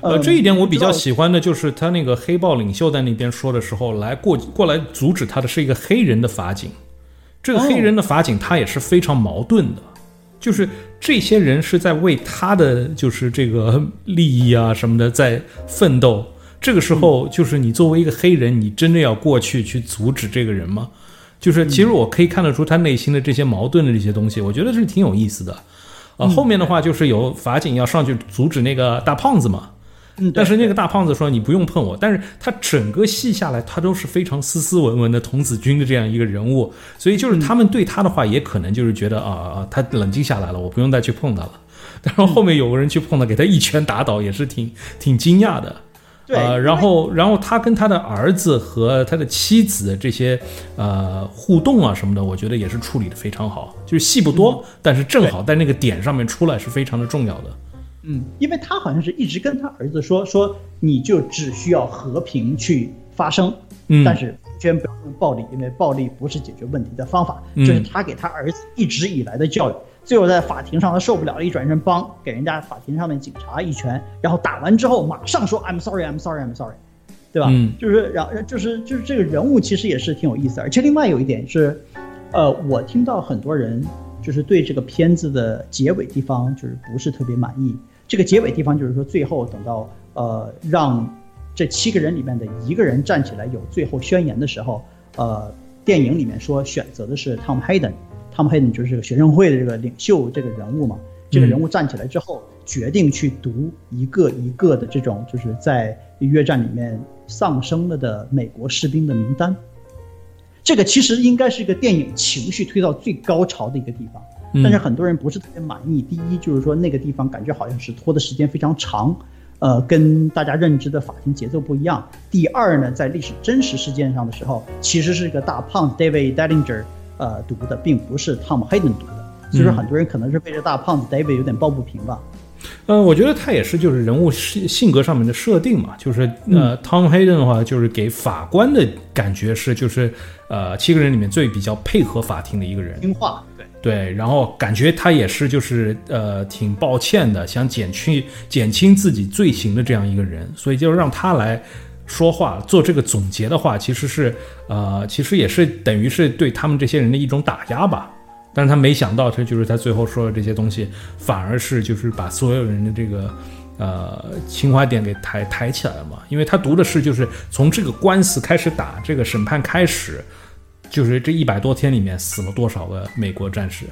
呃，这一点我比较喜欢的就是他那个黑豹领袖在那边说的时候，来过过来阻止他的是一个黑人的法警。这个黑人的法警他也是非常矛盾的，就是这些人是在为他的就是这个利益啊什么的在奋斗。这个时候，就是你作为一个黑人，你真的要过去去阻止这个人吗？就是其实我可以看得出他内心的这些矛盾的这些东西，我觉得是挺有意思的。啊，后面的话就是有法警要上去阻止那个大胖子嘛。嗯，但是那个大胖子说你不用碰我，但是他整个戏下来，他都是非常斯斯文文的童子军的这样一个人物，所以就是他们对他的话，也可能就是觉得啊啊，他冷静下来了，我不用再去碰他了。然后后面有个人去碰他，给他一拳打倒，也是挺挺惊讶的。呃，然后然后他跟他的儿子和他的妻子这些呃互动啊什么的，我觉得也是处理的非常好，就是戏不多，但是正好在那个点上面出来是非常的重要的。嗯，因为他好像是一直跟他儿子说说，你就只需要和平去发声，嗯，但是完全不要用暴力，因为暴力不是解决问题的方法。这是他给他儿子一直以来的教育。最后在法庭上他受不了了，一转身，帮给人家法庭上面警察一拳，然后打完之后马上说 I'm sorry, I'm sorry, I'm sorry，对吧？嗯，就是然后就是就是这个人物其实也是挺有意思，而且另外有一点是，呃，我听到很多人就是对这个片子的结尾地方就是不是特别满意。这个结尾地方就是说，最后等到呃让这七个人里面的一个人站起来有最后宣言的时候，呃，电影里面说选择的是 Tom Hayden，Tom Hayden 就是这个学生会的这个领袖这个人物嘛。这个人物站起来之后，决定去读一个一个的这种就是在约战里面丧生了的美国士兵的名单。这个其实应该是一个电影情绪推到最高潮的一个地方。但是很多人不是特别满意。第一就是说那个地方感觉好像是拖的时间非常长，呃，跟大家认知的法庭节奏不一样。第二呢，在历史真实事件上的时候，其实是一个大胖子 David Dellinger 呃读的，并不是 Tom Hayden 读的。所以说很多人可能是被这大胖子 David 有点抱不平吧。嗯，我觉得他也是就是人物性性格上面的设定嘛，就是呃，Tom Hayden 的话就是给法官的感觉是就是呃七个人里面最比较配合法庭的一个人，听话。对，然后感觉他也是，就是呃，挺抱歉的，想减去减轻自己罪行的这样一个人，所以就让他来说话，做这个总结的话，其实是呃，其实也是等于是对他们这些人的一种打压吧。但是他没想到，他就是他最后说的这些东西，反而是就是把所有人的这个呃情怀点给抬抬起来了嘛。因为他读的是就是从这个官司开始打，这个审判开始。就是这一百多天里面死了多少个美国战士？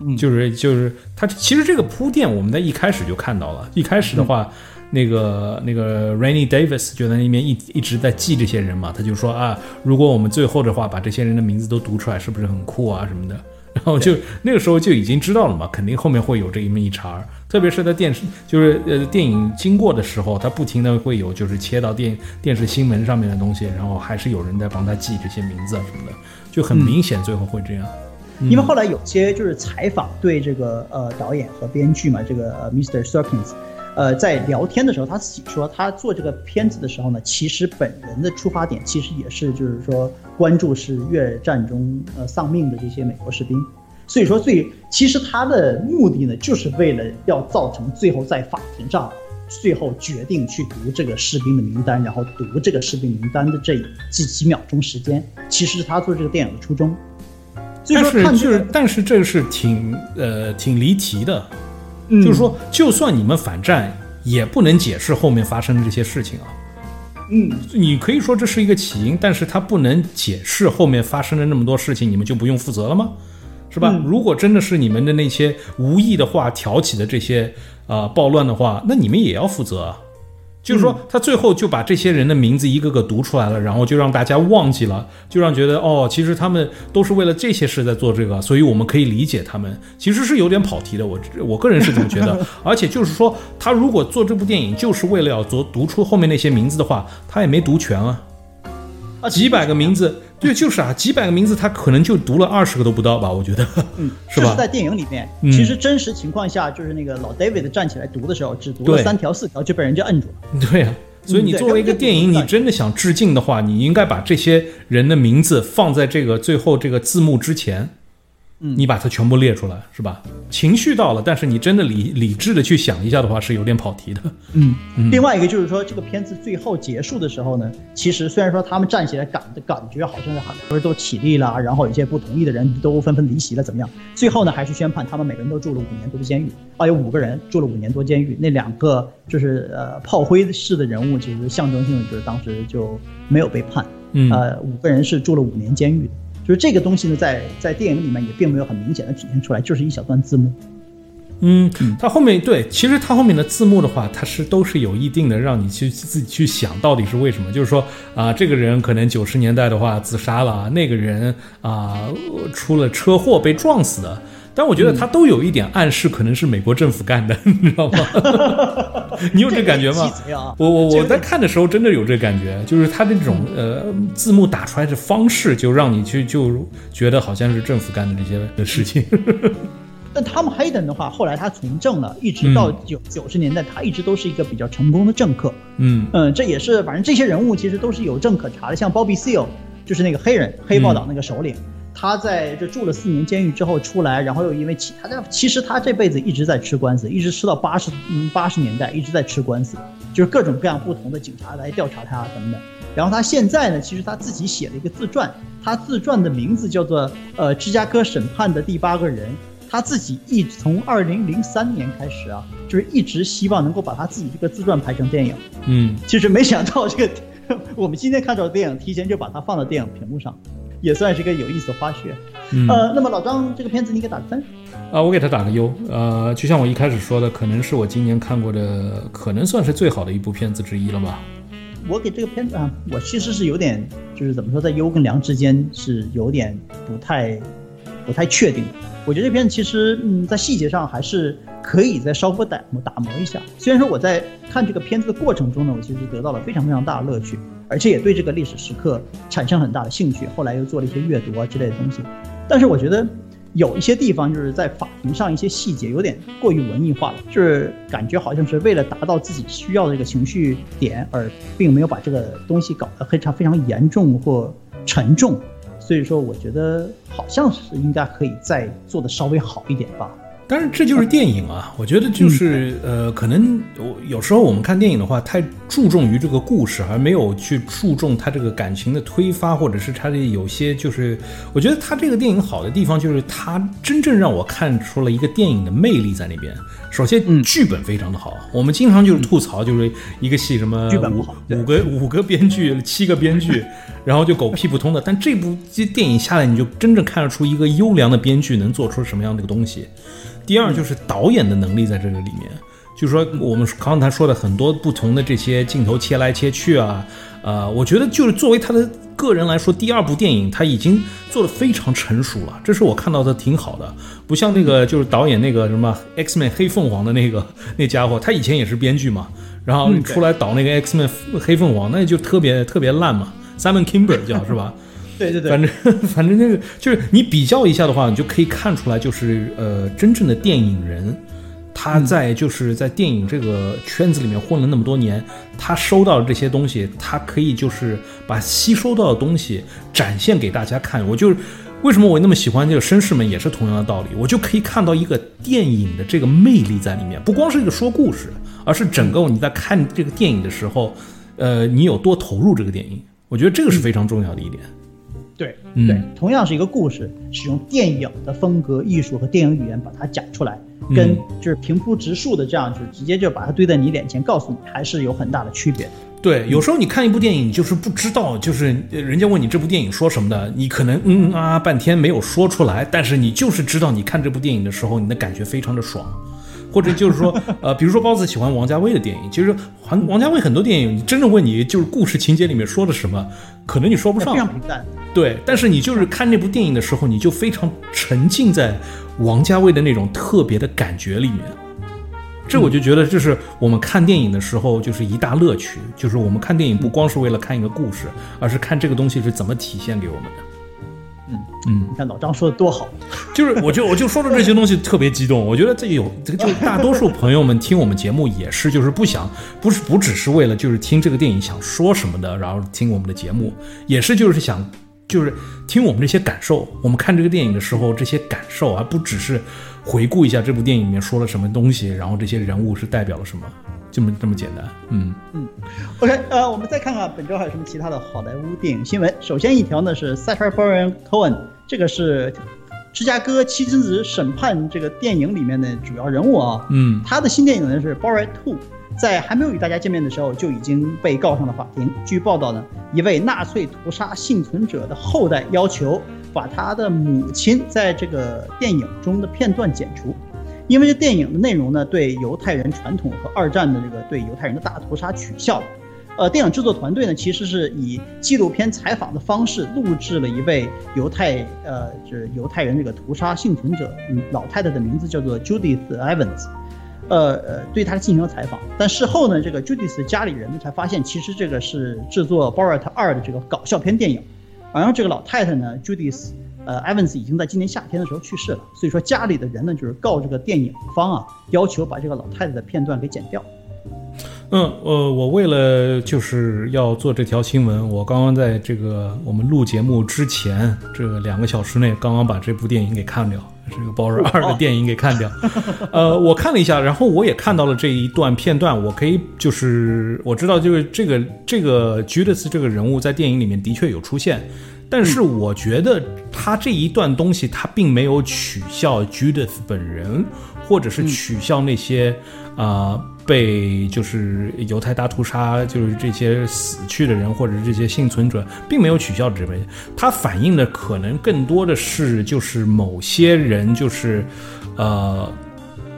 嗯，就是就是他其实这个铺垫我们在一开始就看到了。一开始的话，那个那个 Rainy Davis 就在那边一一直在记这些人嘛，他就说啊，如果我们最后的话把这些人的名字都读出来，是不是很酷啊什么的？然后就那个时候就已经知道了嘛，肯定后面会有这一么一茬。特别是在电视，就是呃电影经过的时候，它不停的会有就是切到电电视新闻上面的东西，然后还是有人在帮他记这些名字啊什么的，就很明显最后会这样。因为后来有些就是采访对这个呃导演和编剧嘛，这个呃 Mr. Serkins，呃在聊天的时候，他自己说他做这个片子的时候呢，其实本人的出发点其实也是就是说关注是越战中呃丧命的这些美国士兵。所以说，最其实他的目的呢，就是为了要造成最后在法庭上，最后决定去读这个士兵的名单，然后读这个士兵名单的这几几秒钟时间，其实是他做这个电影的初衷。但是就是，但是这个是挺呃挺离题的，就是说，就算你们反战，也不能解释后面发生的这些事情啊。嗯，你可以说这是一个起因，但是它不能解释后面发生的那么多事情，你们就不用负责了吗？是吧？如果真的是你们的那些无意的话挑起的这些啊暴乱的话，那你们也要负责。啊就是说，他最后就把这些人的名字一个个读出来了，然后就让大家忘记了，就让觉得哦，其实他们都是为了这些事在做这个，所以我们可以理解他们。其实是有点跑题的，我我个人是这么觉得。而且就是说，他如果做这部电影就是为了要做读出后面那些名字的话，他也没读全啊，啊，几百个名字。对，就是啊，几百个名字，他可能就读了二十个都不到吧，我觉得，嗯，是吧？在电影里面，其实真实情况下，就是那个老 David 站起来读的时候，只读了三条四条就被人家摁住了。对呀，所以你作为一个电影，你真的想致敬的话，你应该把这些人的名字放在这个最后这个字幕之前。你把它全部列出来，是吧？情绪到了，但是你真的理理智的去想一下的话，是有点跑题的。嗯，另外一个就是说，这个片子最后结束的时候呢，其实虽然说他们站起来感的感觉好像是很多人都起立了，然后有些不同意的人都纷纷离席了，怎么样？最后呢，还是宣判他们每个人都住了五年多的监狱。啊，有五个人住了五年多监狱，那两个就是呃炮灰式的人物，其实象征性的就是当时就没有被判。嗯，呃，五个人是住了五年监狱的。就是这个东西呢，在在电影里面也并没有很明显的体现出来，就是一小段字幕。嗯，它后面对，其实它后面的字幕的话，它是都是有一定的让你去自己去想到底是为什么。就是说啊，这个人可能九十年代的话自杀了，那个人啊出了车祸被撞死的。但我觉得他都有一点暗示，可能是美国政府干的，你知道吗？你有这感觉吗？我我我在看的时候真的有这感觉，就是他的这种呃字幕打出来的方式，就让你去就觉得好像是政府干的这些的事情。但汤姆·黑登的话，后来他从政了，一直到九九十年代，他一直都是一个比较成功的政客。嗯嗯，这也是反正这些人物其实都是有证可查的，像 Bobby Seale 就是那个黑人黑豹党那个首领。他在这住了四年监狱之后出来，然后又因为其他的，其实他这辈子一直在吃官司，一直吃到八十嗯八十年代一直在吃官司，就是各种各样不同的警察来调查他等等。然后他现在呢，其实他自己写了一个自传，他自传的名字叫做呃芝加哥审判的第八个人。他自己一从二零零三年开始啊，就是一直希望能够把他自己这个自传拍成电影。嗯，其实没想到这个 我们今天看到的电影，提前就把它放到电影屏幕上。也算是个有意思的花絮，呃，那么老张这个片子你给打个分？啊，我给他打个优，呃，就像我一开始说的，可能是我今年看过的，可能算是最好的一部片子之一了吧。我给这个片子啊，我其实是有点，就是怎么说，在优跟良之间是有点不太不太确定。我觉得这片子其实，嗯，在细节上还是可以再稍微打磨打磨一下。虽然说我在看这个片子的过程中呢，我其实得到了非常非常大的乐趣。而且也对这个历史时刻产生很大的兴趣，后来又做了一些阅读啊之类的东西。但是我觉得有一些地方就是在法庭上一些细节有点过于文艺化了，就是感觉好像是为了达到自己需要的这个情绪点，而并没有把这个东西搞得非常非常严重或沉重。所以说，我觉得好像是应该可以再做的稍微好一点吧。但是这就是电影啊，我觉得就是呃，可能我有时候我们看电影的话，太注重于这个故事，而没有去注重它这个感情的推发，或者是它的有些就是，我觉得它这个电影好的地方就是它真正让我看出了一个电影的魅力在那边。首先，剧本非常的好，我们经常就是吐槽，就是一个戏什么剧本不好，五个五个编剧，七个编剧，然后就狗屁不通的。但这部电影下来，你就真正看得出一个优良的编剧能做出什么样的一个东西。第二就是导演的能力在这个里面，就是说我们刚才说的很多不同的这些镜头切来切去啊，呃，我觉得就是作为他的个人来说，第二部电影他已经做的非常成熟了，这是我看到的挺好的。不像那个就是导演那个什么 X Men 黑凤凰的那个 那家伙，他以前也是编剧嘛，然后出来导那个 X Men 黑凤凰，那就特别特别烂嘛。Simon Kimber 叫是吧？对对对，反正 反正那个就是你比较一下的话，你就可以看出来，就是呃，真正的电影人。他在就是在电影这个圈子里面混了那么多年，他收到的这些东西，他可以就是把吸收到的东西展现给大家看。我就是为什么我那么喜欢这个绅士们，也是同样的道理。我就可以看到一个电影的这个魅力在里面，不光是一个说故事，而是整个你在看这个电影的时候，呃，你有多投入这个电影。我觉得这个是非常重要的一点。对，对，同样是一个故事，使用电影的风格、艺术和电影语言把它讲出来。跟就是平铺直述的这样，就是直接就把它堆在你脸前，告诉你还是有很大的区别。对，有时候你看一部电影，你就是不知道，就是人家问你这部电影说什么的，你可能嗯啊半天没有说出来，但是你就是知道，你看这部电影的时候，你的感觉非常的爽。或者就是说，呃，比如说包子喜欢王家卫的电影，其实王王家卫很多电影，你真正问你就是故事情节里面说的什么，可能你说不上。非常平淡。对，但是你就是看那部电影的时候，你就非常沉浸在王家卫的那种特别的感觉里面。这我就觉得，这是我们看电影的时候，就是一大乐趣。就是我们看电影不光是为了看一个故事，而是看这个东西是怎么体现给我们的。嗯嗯，你看老张说的多好，就 是我就我就说到这些东西特别激动。我觉得这有这个，就大多数朋友们听我们节目也是，就是不想 不是不只是为了就是听这个电影想说什么的，然后听我们的节目，也是就是想就是听我们这些感受。我们看这个电影的时候这些感受，而不只是回顾一下这部电影里面说了什么东西，然后这些人物是代表了什么。这么这么简单，嗯嗯，OK，呃，我们再看看本周还有什么其他的好莱坞电影新闻。首先一条呢是 Sacha Baron Cohen，这个是芝加哥七君子审判这个电影里面的主要人物啊，嗯，他的新电影呢是 Borat Two，在还没有与大家见面的时候就已经被告上了法庭。据报道呢，一位纳粹屠杀幸存者的后代要求把他的母亲在这个电影中的片段剪除。因为这电影的内容呢，对犹太人传统和二战的这个对犹太人的大屠杀取笑了。呃，电影制作团队呢，其实是以纪录片采访的方式录制了一位犹太呃，就是犹太人这个屠杀幸存者，嗯，老太太的名字叫做 Judith Evans，呃呃，对他进行了采访。但事后呢，这个 Judith 家里人呢才发现，其实这个是制作《Borat 二》的这个搞笑片电影。然后这个老太太呢，Judith。呃，Evans 已经在今年夏天的时候去世了，所以说家里的人呢，就是告这个电影方啊，要求把这个老太太的片段给剪掉。嗯，呃，我为了就是要做这条新闻，我刚刚在这个我们录节目之前这个两个小时内，刚刚把这部电影给看掉，这个《包瑞二》的电影给看掉。呃，我看了一下，然后我也看到了这一段片段，我可以就是我知道，就是这个这个 Judas 这个人物在电影里面的确有出现。但是我觉得他这一段东西，他并没有取笑 Judith 本人，或者是取笑那些啊被就是犹太大屠杀就是这些死去的人，或者这些幸存者，并没有取笑这边。他反映的可能更多的是就是某些人就是呃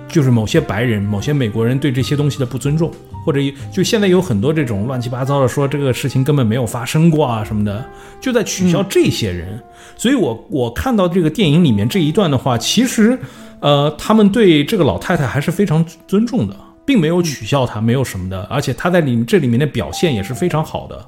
就是某些白人、某些美国人对这些东西的不尊重。或者就现在有很多这种乱七八糟的说这个事情根本没有发生过啊什么的，就在取笑这些人。所以我我看到这个电影里面这一段的话，其实，呃，他们对这个老太太还是非常尊重的，并没有取笑他，没有什么的。而且他在里这里面的表现也是非常好的。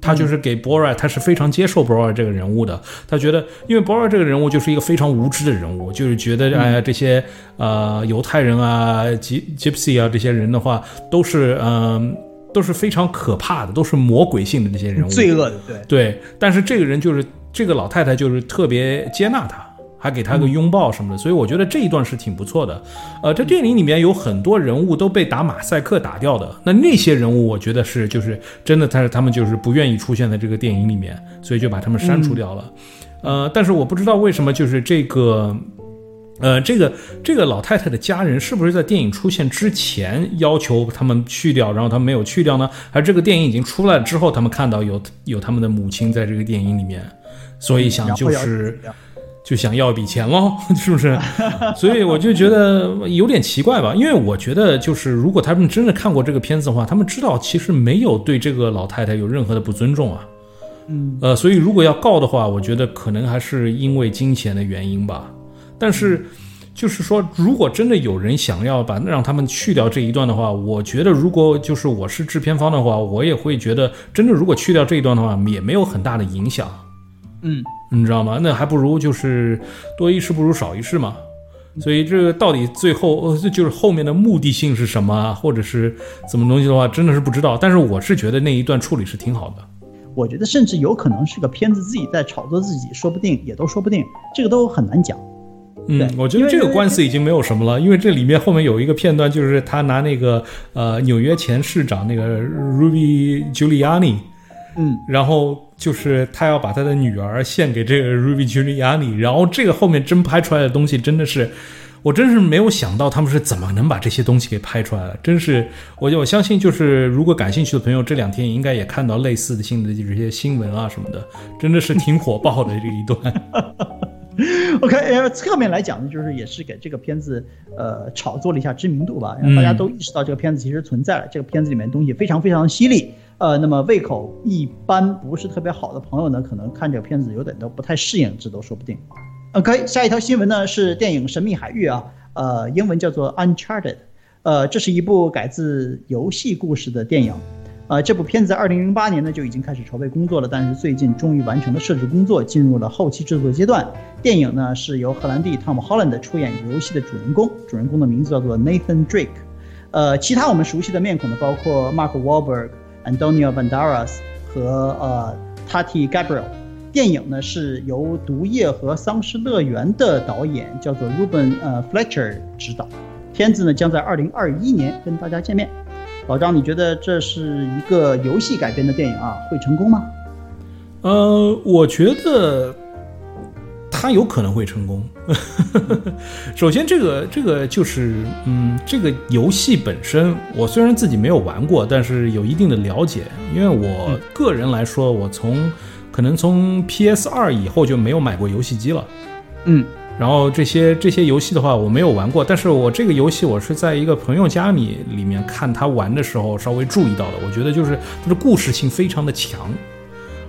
他就是给博尔，他是非常接受博尔这个人物的。他觉得，因为博尔这个人物就是一个非常无知的人物，就是觉得，哎呀，这些呃犹太人啊、吉 Gypsy 啊这些人的话，都是嗯都是非常可怕的，都是魔鬼性的那些人物，罪恶的，对对。但是这个人就是这个老太太，就是特别接纳他。还给他个拥抱什么的，所以我觉得这一段是挺不错的。呃，这电影里面有很多人物都被打马赛克打掉的，那那些人物我觉得是就是真的，他是他们就是不愿意出现在这个电影里面，所以就把他们删除掉了。呃，但是我不知道为什么就是这个，呃，这个这个老太太的家人是不是在电影出现之前要求他们去掉，然后他们没有去掉呢？还是这个电影已经出来之后，他们看到有有他们的母亲在这个电影里面，所以想就是。就想要一笔钱喽，是不是？所以我就觉得有点奇怪吧。因为我觉得，就是如果他们真的看过这个片子的话，他们知道其实没有对这个老太太有任何的不尊重啊。嗯，呃，所以如果要告的话，我觉得可能还是因为金钱的原因吧。但是，就是说，如果真的有人想要把让他们去掉这一段的话，我觉得如果就是我是制片方的话，我也会觉得，真的如果去掉这一段的话，也没有很大的影响。嗯，你知道吗？那还不如就是多一事不如少一事嘛。所以这个到底最后呃，就是后面的目的性是什么，或者是怎么东西的话，真的是不知道。但是我是觉得那一段处理是挺好的。我觉得甚至有可能是个片子自己在炒作自己，说不定也都说不定，这个都很难讲。嗯，我觉得这个官司已经没有什么了，因为这里面后面有一个片段，就是他拿那个呃纽约前市长那个 Ruby Giuliani，嗯，然后就是他要把他的女儿献给这个 Ruby Giuliani，然后这个后面真拍出来的东西真的是。我真是没有想到他们是怎么能把这些东西给拍出来的，真是我我相信就是如果感兴趣的朋友这两天应该也看到类似的新的这些新闻啊什么的，真的是挺火爆的这一段。OK，呃，侧面来讲呢，就是也是给这个片子呃炒作了一下知名度吧，让大家都意识到这个片子其实存在了，这个片子里面东西非常非常犀利。呃，那么胃口一般不是特别好的朋友呢，可能看这个片子有点都不太适应，这都说不定。OK，下一条新闻呢是电影《神秘海域》啊，呃，英文叫做 Uncharted，呃，这是一部改自游戏故事的电影。呃，这部片子二零零八年呢就已经开始筹备工作了，但是最近终于完成了摄制工作，进入了后期制作阶段。电影呢是由荷兰弟 Tom Holland 出演游戏的主人公，主人公的名字叫做 Nathan Drake。呃，其他我们熟悉的面孔呢，包括 Mark Wahlberg、Antonio Banderas 和呃 Tati Gabriel。电影呢是由《毒液》和《丧尸乐园》的导演叫做 Ruben 呃 Fletcher 执导。片子呢将在二零二一年跟大家见面。老张，你觉得这是一个游戏改编的电影啊，会成功吗？呃，我觉得它有可能会成功。首先，这个这个就是，嗯，这个游戏本身，我虽然自己没有玩过，但是有一定的了解。因为我个人来说，我从可能从 PS 二以后就没有买过游戏机了。嗯，然后这些这些游戏的话，我没有玩过，但是我这个游戏我是在一个朋友家里里面看他玩的时候稍微注意到的。我觉得就是它的故事性非常的强。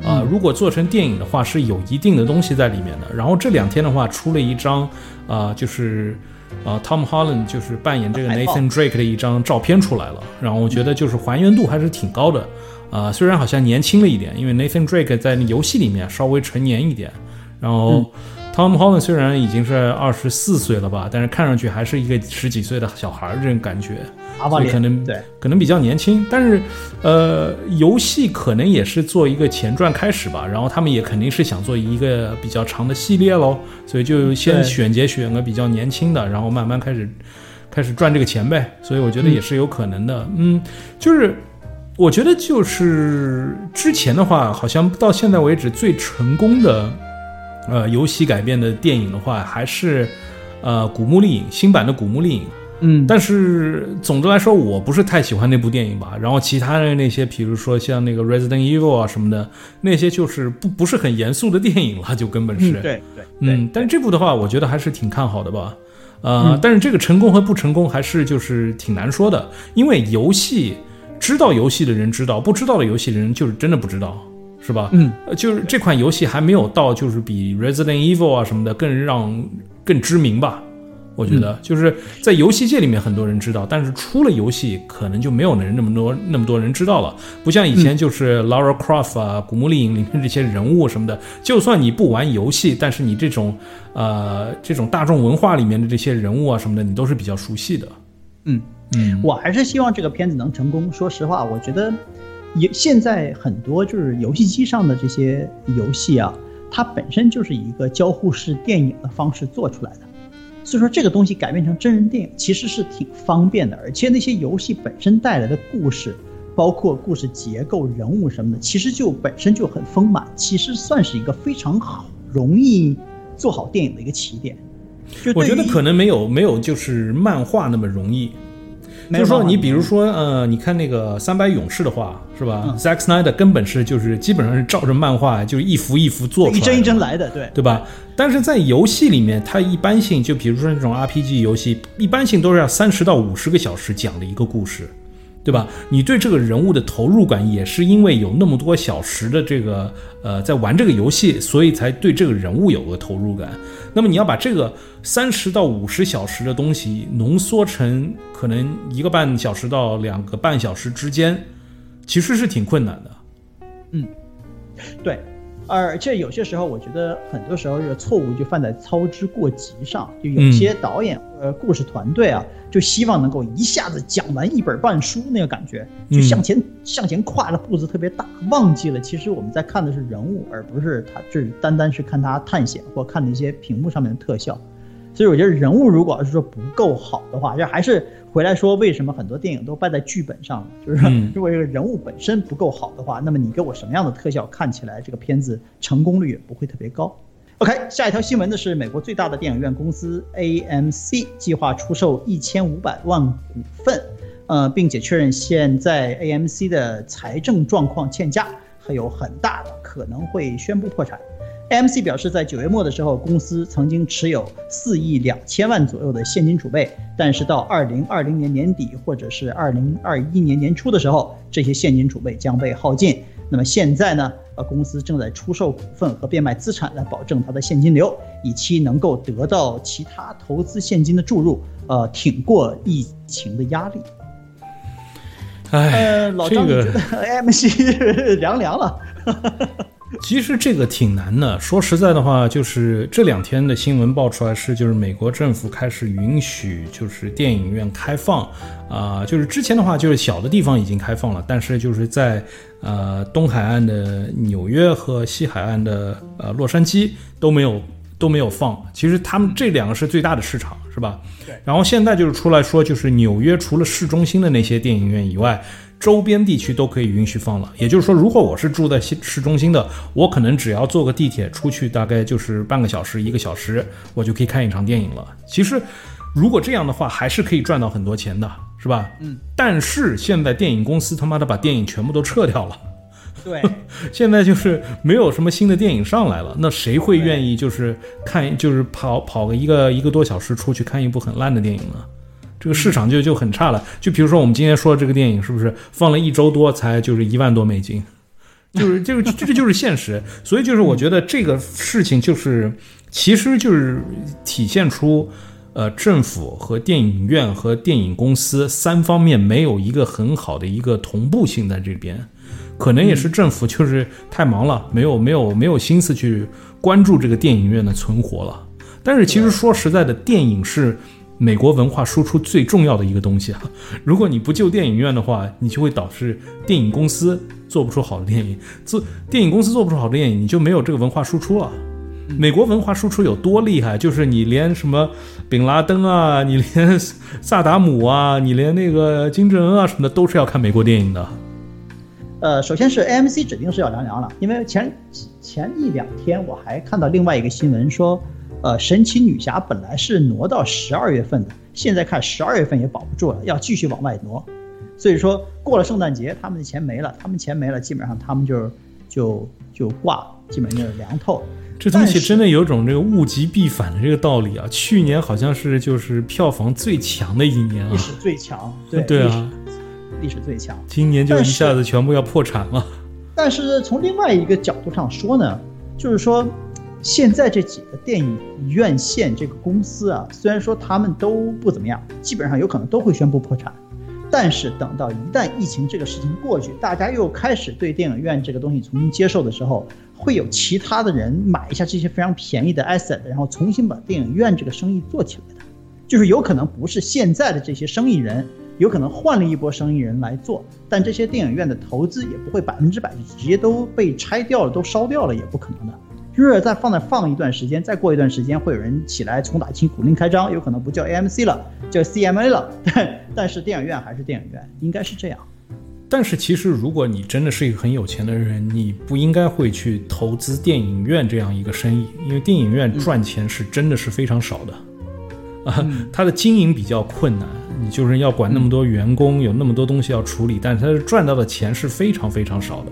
啊、如果做成电影的话，是有一定的东西在里面的。然后这两天的话，出了一张，啊、就是，啊、t o m Holland 就是扮演这个 Nathan Drake 的一张照片出来了。然后我觉得就是还原度还是挺高的，啊、虽然好像年轻了一点，因为 Nathan Drake 在游戏里面稍微成年一点，然后。Tom Holland 虽然已经是二十四岁了吧，但是看上去还是一个十几岁的小孩儿这种感觉。阿巴脸所以可能对，可能比较年轻，但是，呃，游戏可能也是做一个前传开始吧，然后他们也肯定是想做一个比较长的系列喽，所以就先选节选个比较年轻的，然后慢慢开始开始赚这个钱呗，所以我觉得也是有可能的，嗯，就是我觉得就是之前的话，好像到现在为止最成功的呃游戏改编的电影的话，还是呃《古墓丽影》新版的《古墓丽影》。嗯，但是总的来说，我不是太喜欢那部电影吧。然后其他的那些，比如说像那个 Resident Evil 啊什么的，那些就是不不是很严肃的电影了，就根本是。嗯，对对对，嗯，但是这部的话，我觉得还是挺看好的吧。呃，嗯但是这个成功和不成功还是就是挺难说的，因为游戏知道游戏的人知道，不知道的游戏的人就是真的不知道，是吧？嗯，呃，就是这款游戏还没有到就是比 Resident Evil 啊什么的更让更知名吧。我觉得就是在游戏界里面很多人知道，但是出了游戏可能就没有人那么多那么多人知道了。不像以前就是 Lara Croft 啊、古墓丽影里面这些人物什么的，就算你不玩游戏，但是你这种呃这种大众文化里面的这些人物啊什么的，你都是比较熟悉的。嗯。嗯，我还是希望这个片子能成功。说实话，我觉得也现在很多就是游戏机上的这些游戏啊，它本身就是以一个交互式电影的方式做出来的，所以说这个东西改编成真人电影其实是挺方便的，而且那些游戏本身带来的故事。包括故事结构、人物什么的，其实就本身就很丰满，其实算是一个非常好、容易做好电影的一个起点。就我觉得可能没有没有就是漫画那么容易。就是说，你比如说，呃，你看那个《三百勇士》的话，是吧、嗯。Z a c k Snyder 根本是就是基本上是照着漫画，就是一幅一幅做出来，一帧一帧来的，对。对吧？但是在游戏里面，它一般性就比如说那种 RPG 游戏，一般性都是要三十到五十个小时讲的一个故事，对吧？你对这个人物的投入感也是因为有那么多小时的这个呃在玩这个游戏，所以才对这个人物有个投入感。那么你要把这个三十到五十小时的东西浓缩成可能一个半小时到两个半小时之间，其实是挺困难的。嗯，对。而且有些时候，我觉得很多时候这个错误就犯在操之过急上。就有些导演呃故事团队啊，就希望能够一下子讲完一本半书那个感觉，就向前向前跨的步子特别大，忘记了其实我们在看的是人物，而不是他就是单单是看他探险或看那些屏幕上面的特效。所以我觉得人物如果要是说不够好的话，就还是。回来说，为什么很多电影都败在剧本上？就是说，如果这个人物本身不够好的话，那么你给我什么样的特效，看起来这个片子成功率也不会特别高。OK，下一条新闻呢是美国最大的电影院公司 AMC 计划出售一千五百万股份，呃，并且确认现在 AMC 的财政状况欠佳，还有很大的可能会宣布破产。AMC 表示，在九月末的时候，公司曾经持有四亿两千万左右的现金储备，但是到二零二零年年底或者是二零二一年年初的时候，这些现金储备将被耗尽。那么现在呢？呃，公司正在出售股份和变卖资产来保证它的现金流，以期能够得到其他投资现金的注入，呃，挺过疫情的压力。哎，老张，这个 AMC 凉凉了。其实这个挺难的。说实在的话，就是这两天的新闻爆出来是，就是美国政府开始允许就是电影院开放，啊，就是之前的话就是小的地方已经开放了，但是就是在呃东海岸的纽约和西海岸的呃洛杉矶都没有都没有放。其实他们这两个是最大的市场，是吧？对。然后现在就是出来说，就是纽约除了市中心的那些电影院以外。周边地区都可以允许放了，也就是说，如果我是住在市市中心的，我可能只要坐个地铁出去，大概就是半个小时、一个小时，我就可以看一场电影了。其实，如果这样的话，还是可以赚到很多钱的，是吧？嗯。但是现在电影公司他妈的把电影全部都撤掉了，对，现在就是没有什么新的电影上来了，那谁会愿意就是看，就是跑跑个一个一个多小时出去看一部很烂的电影呢？这个市场就就很差了，就比如说我们今天说的这个电影，是不是放了一周多才就是一万多美金？就是就是这个就是现实，所以就是我觉得这个事情就是，其实就是体现出，呃，政府和电影院和电影公司三方面没有一个很好的一个同步性在这边，可能也是政府就是太忙了，没有没有没有心思去关注这个电影院的存活了。但是其实说实在的，电影是。美国文化输出最重要的一个东西啊，如果你不救电影院的话，你就会导致电影公司做不出好的电影。做电影公司做不出好的电影，你就没有这个文化输出了。美国文化输出有多厉害？就是你连什么本拉登啊，你连萨达姆啊，你连那个金正恩啊什么的，都是要看美国电影的。呃，首先是 AMC 指定是要凉凉了，因为前前一两天我还看到另外一个新闻说。呃，神奇女侠本来是挪到十二月份的，现在看十二月份也保不住了，要继续往外挪。所以说过了圣诞节，他们的钱没了，他们钱没了，基本上他们就就就挂，基本上就是凉透。这东西真的有种这个物极必反的这个道理啊！去年好像是就是票房最强的一年啊，历史最强，对对啊，历史最强。今年就一下子全部要破产了。但是从另外一个角度上说呢，就是说。现在这几个电影院线这个公司啊，虽然说他们都不怎么样，基本上有可能都会宣布破产，但是等到一旦疫情这个事情过去，大家又开始对电影院这个东西重新接受的时候，会有其他的人买一下这些非常便宜的 asset，然后重新把电影院这个生意做起来的，就是有可能不是现在的这些生意人，有可能换了一波生意人来做，但这些电影院的投资也不会百分之百直接都被拆掉了，都烧掉了，也不可能的。就是再放在放一段时间，再过一段时间，会有人起来重打旗鼓另开张，有可能不叫 AMC 了，叫 CMA 了。但但是电影院还是电影院，应该是这样。但是其实，如果你真的是一个很有钱的人，你不应该会去投资电影院这样一个生意，因为电影院赚钱是真的是非常少的，啊，它的经营比较困难，你就是要管那么多员工，有那么多东西要处理，但是它赚到的钱是非常非常少的。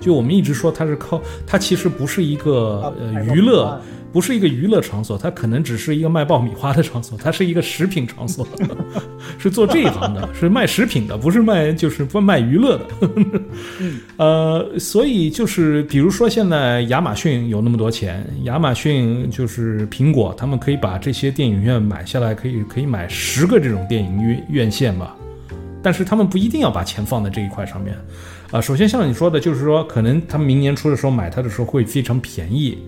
就我们一直说它是靠，它其实不是一个呃娱乐。不是一个娱乐场所，它可能只是一个卖爆米花的场所，它是一个食品场所，是做这一行的，是卖食品的，不是卖就是不卖娱乐的。呃，所以就是比如说现在亚马逊有那么多钱，亚马逊就是苹果，他们可以把这些电影院买下来，可以可以买十个这种电影院院线吧。但是他们不一定要把钱放在这一块上面。啊，首先像你说的，就是说可能他们明年初的时候买它的时候会非常便宜。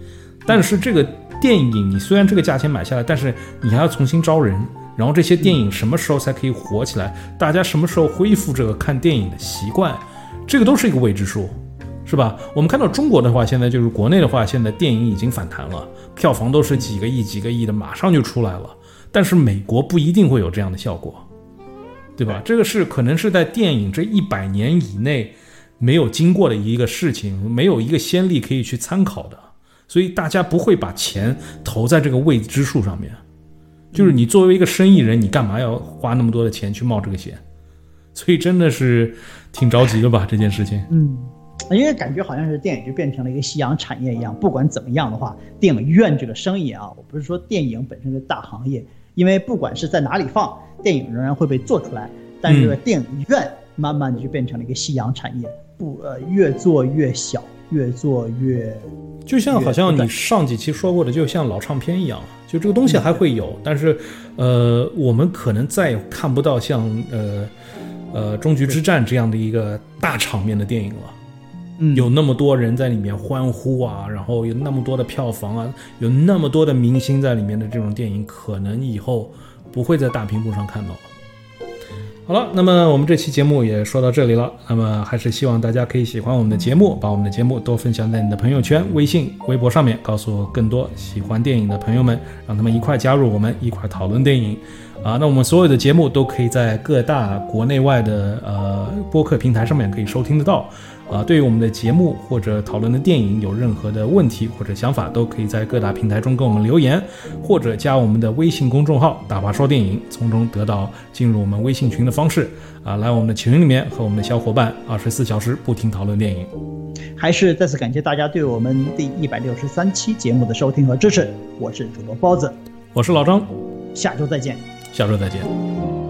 但是这个电影，你虽然这个价钱买下来，但是你还要重新招人，然后这些电影什么时候才可以火起来？大家什么时候恢复这个看电影的习惯？这个都是一个未知数，是吧？我们看到中国的话，现在就是国内的话，现在电影已经反弹了，票房都是几个亿、几个亿的，马上就出来了。但是美国不一定会有这样的效果，对吧？这个是可能是在电影这一百年以内没有经过的一个事情，没有一个先例可以去参考的。所以大家不会把钱投在这个未知数上面，就是你作为一个生意人，你干嘛要花那么多的钱去冒这个险？所以真的是挺着急的吧这件事情。嗯，因为感觉好像是电影就变成了一个夕阳产业一样，不管怎么样的话，电影院这个生意啊，我不是说电影本身是大行业，因为不管是在哪里放电影，仍然会被做出来，但是电影院慢慢的就变成了一个夕阳产业，不呃越做越小，越做越。就像好像你上几期说过的，就像老唱片一样，就这个东西还会有，但是，呃，我们可能再也看不到像呃呃终局之战这样的一个大场面的电影了。嗯，有那么多人在里面欢呼啊，然后有那么多的票房啊，有那么多的明星在里面的这种电影，可能以后不会在大屏幕上看到了。好了，那么我们这期节目也说到这里了。那么还是希望大家可以喜欢我们的节目，把我们的节目多分享在你的朋友圈、微信、微博上面，告诉更多喜欢电影的朋友们，让他们一块加入我们，一块讨论电影。啊，那我们所有的节目都可以在各大国内外的呃播客平台上面可以收听得到。啊，对于我们的节目或者讨论的电影有任何的问题或者想法，都可以在各大平台中跟我们留言，或者加我们的微信公众号“大话说电影”，从中得到进入我们微信群的方式。啊，来我们的群里面和我们的小伙伴二十四小时不停讨论电影。还是再次感谢大家对我们第一百六十三期节目的收听和支持。我是主播包子，我是老张，下周再见。下周再见。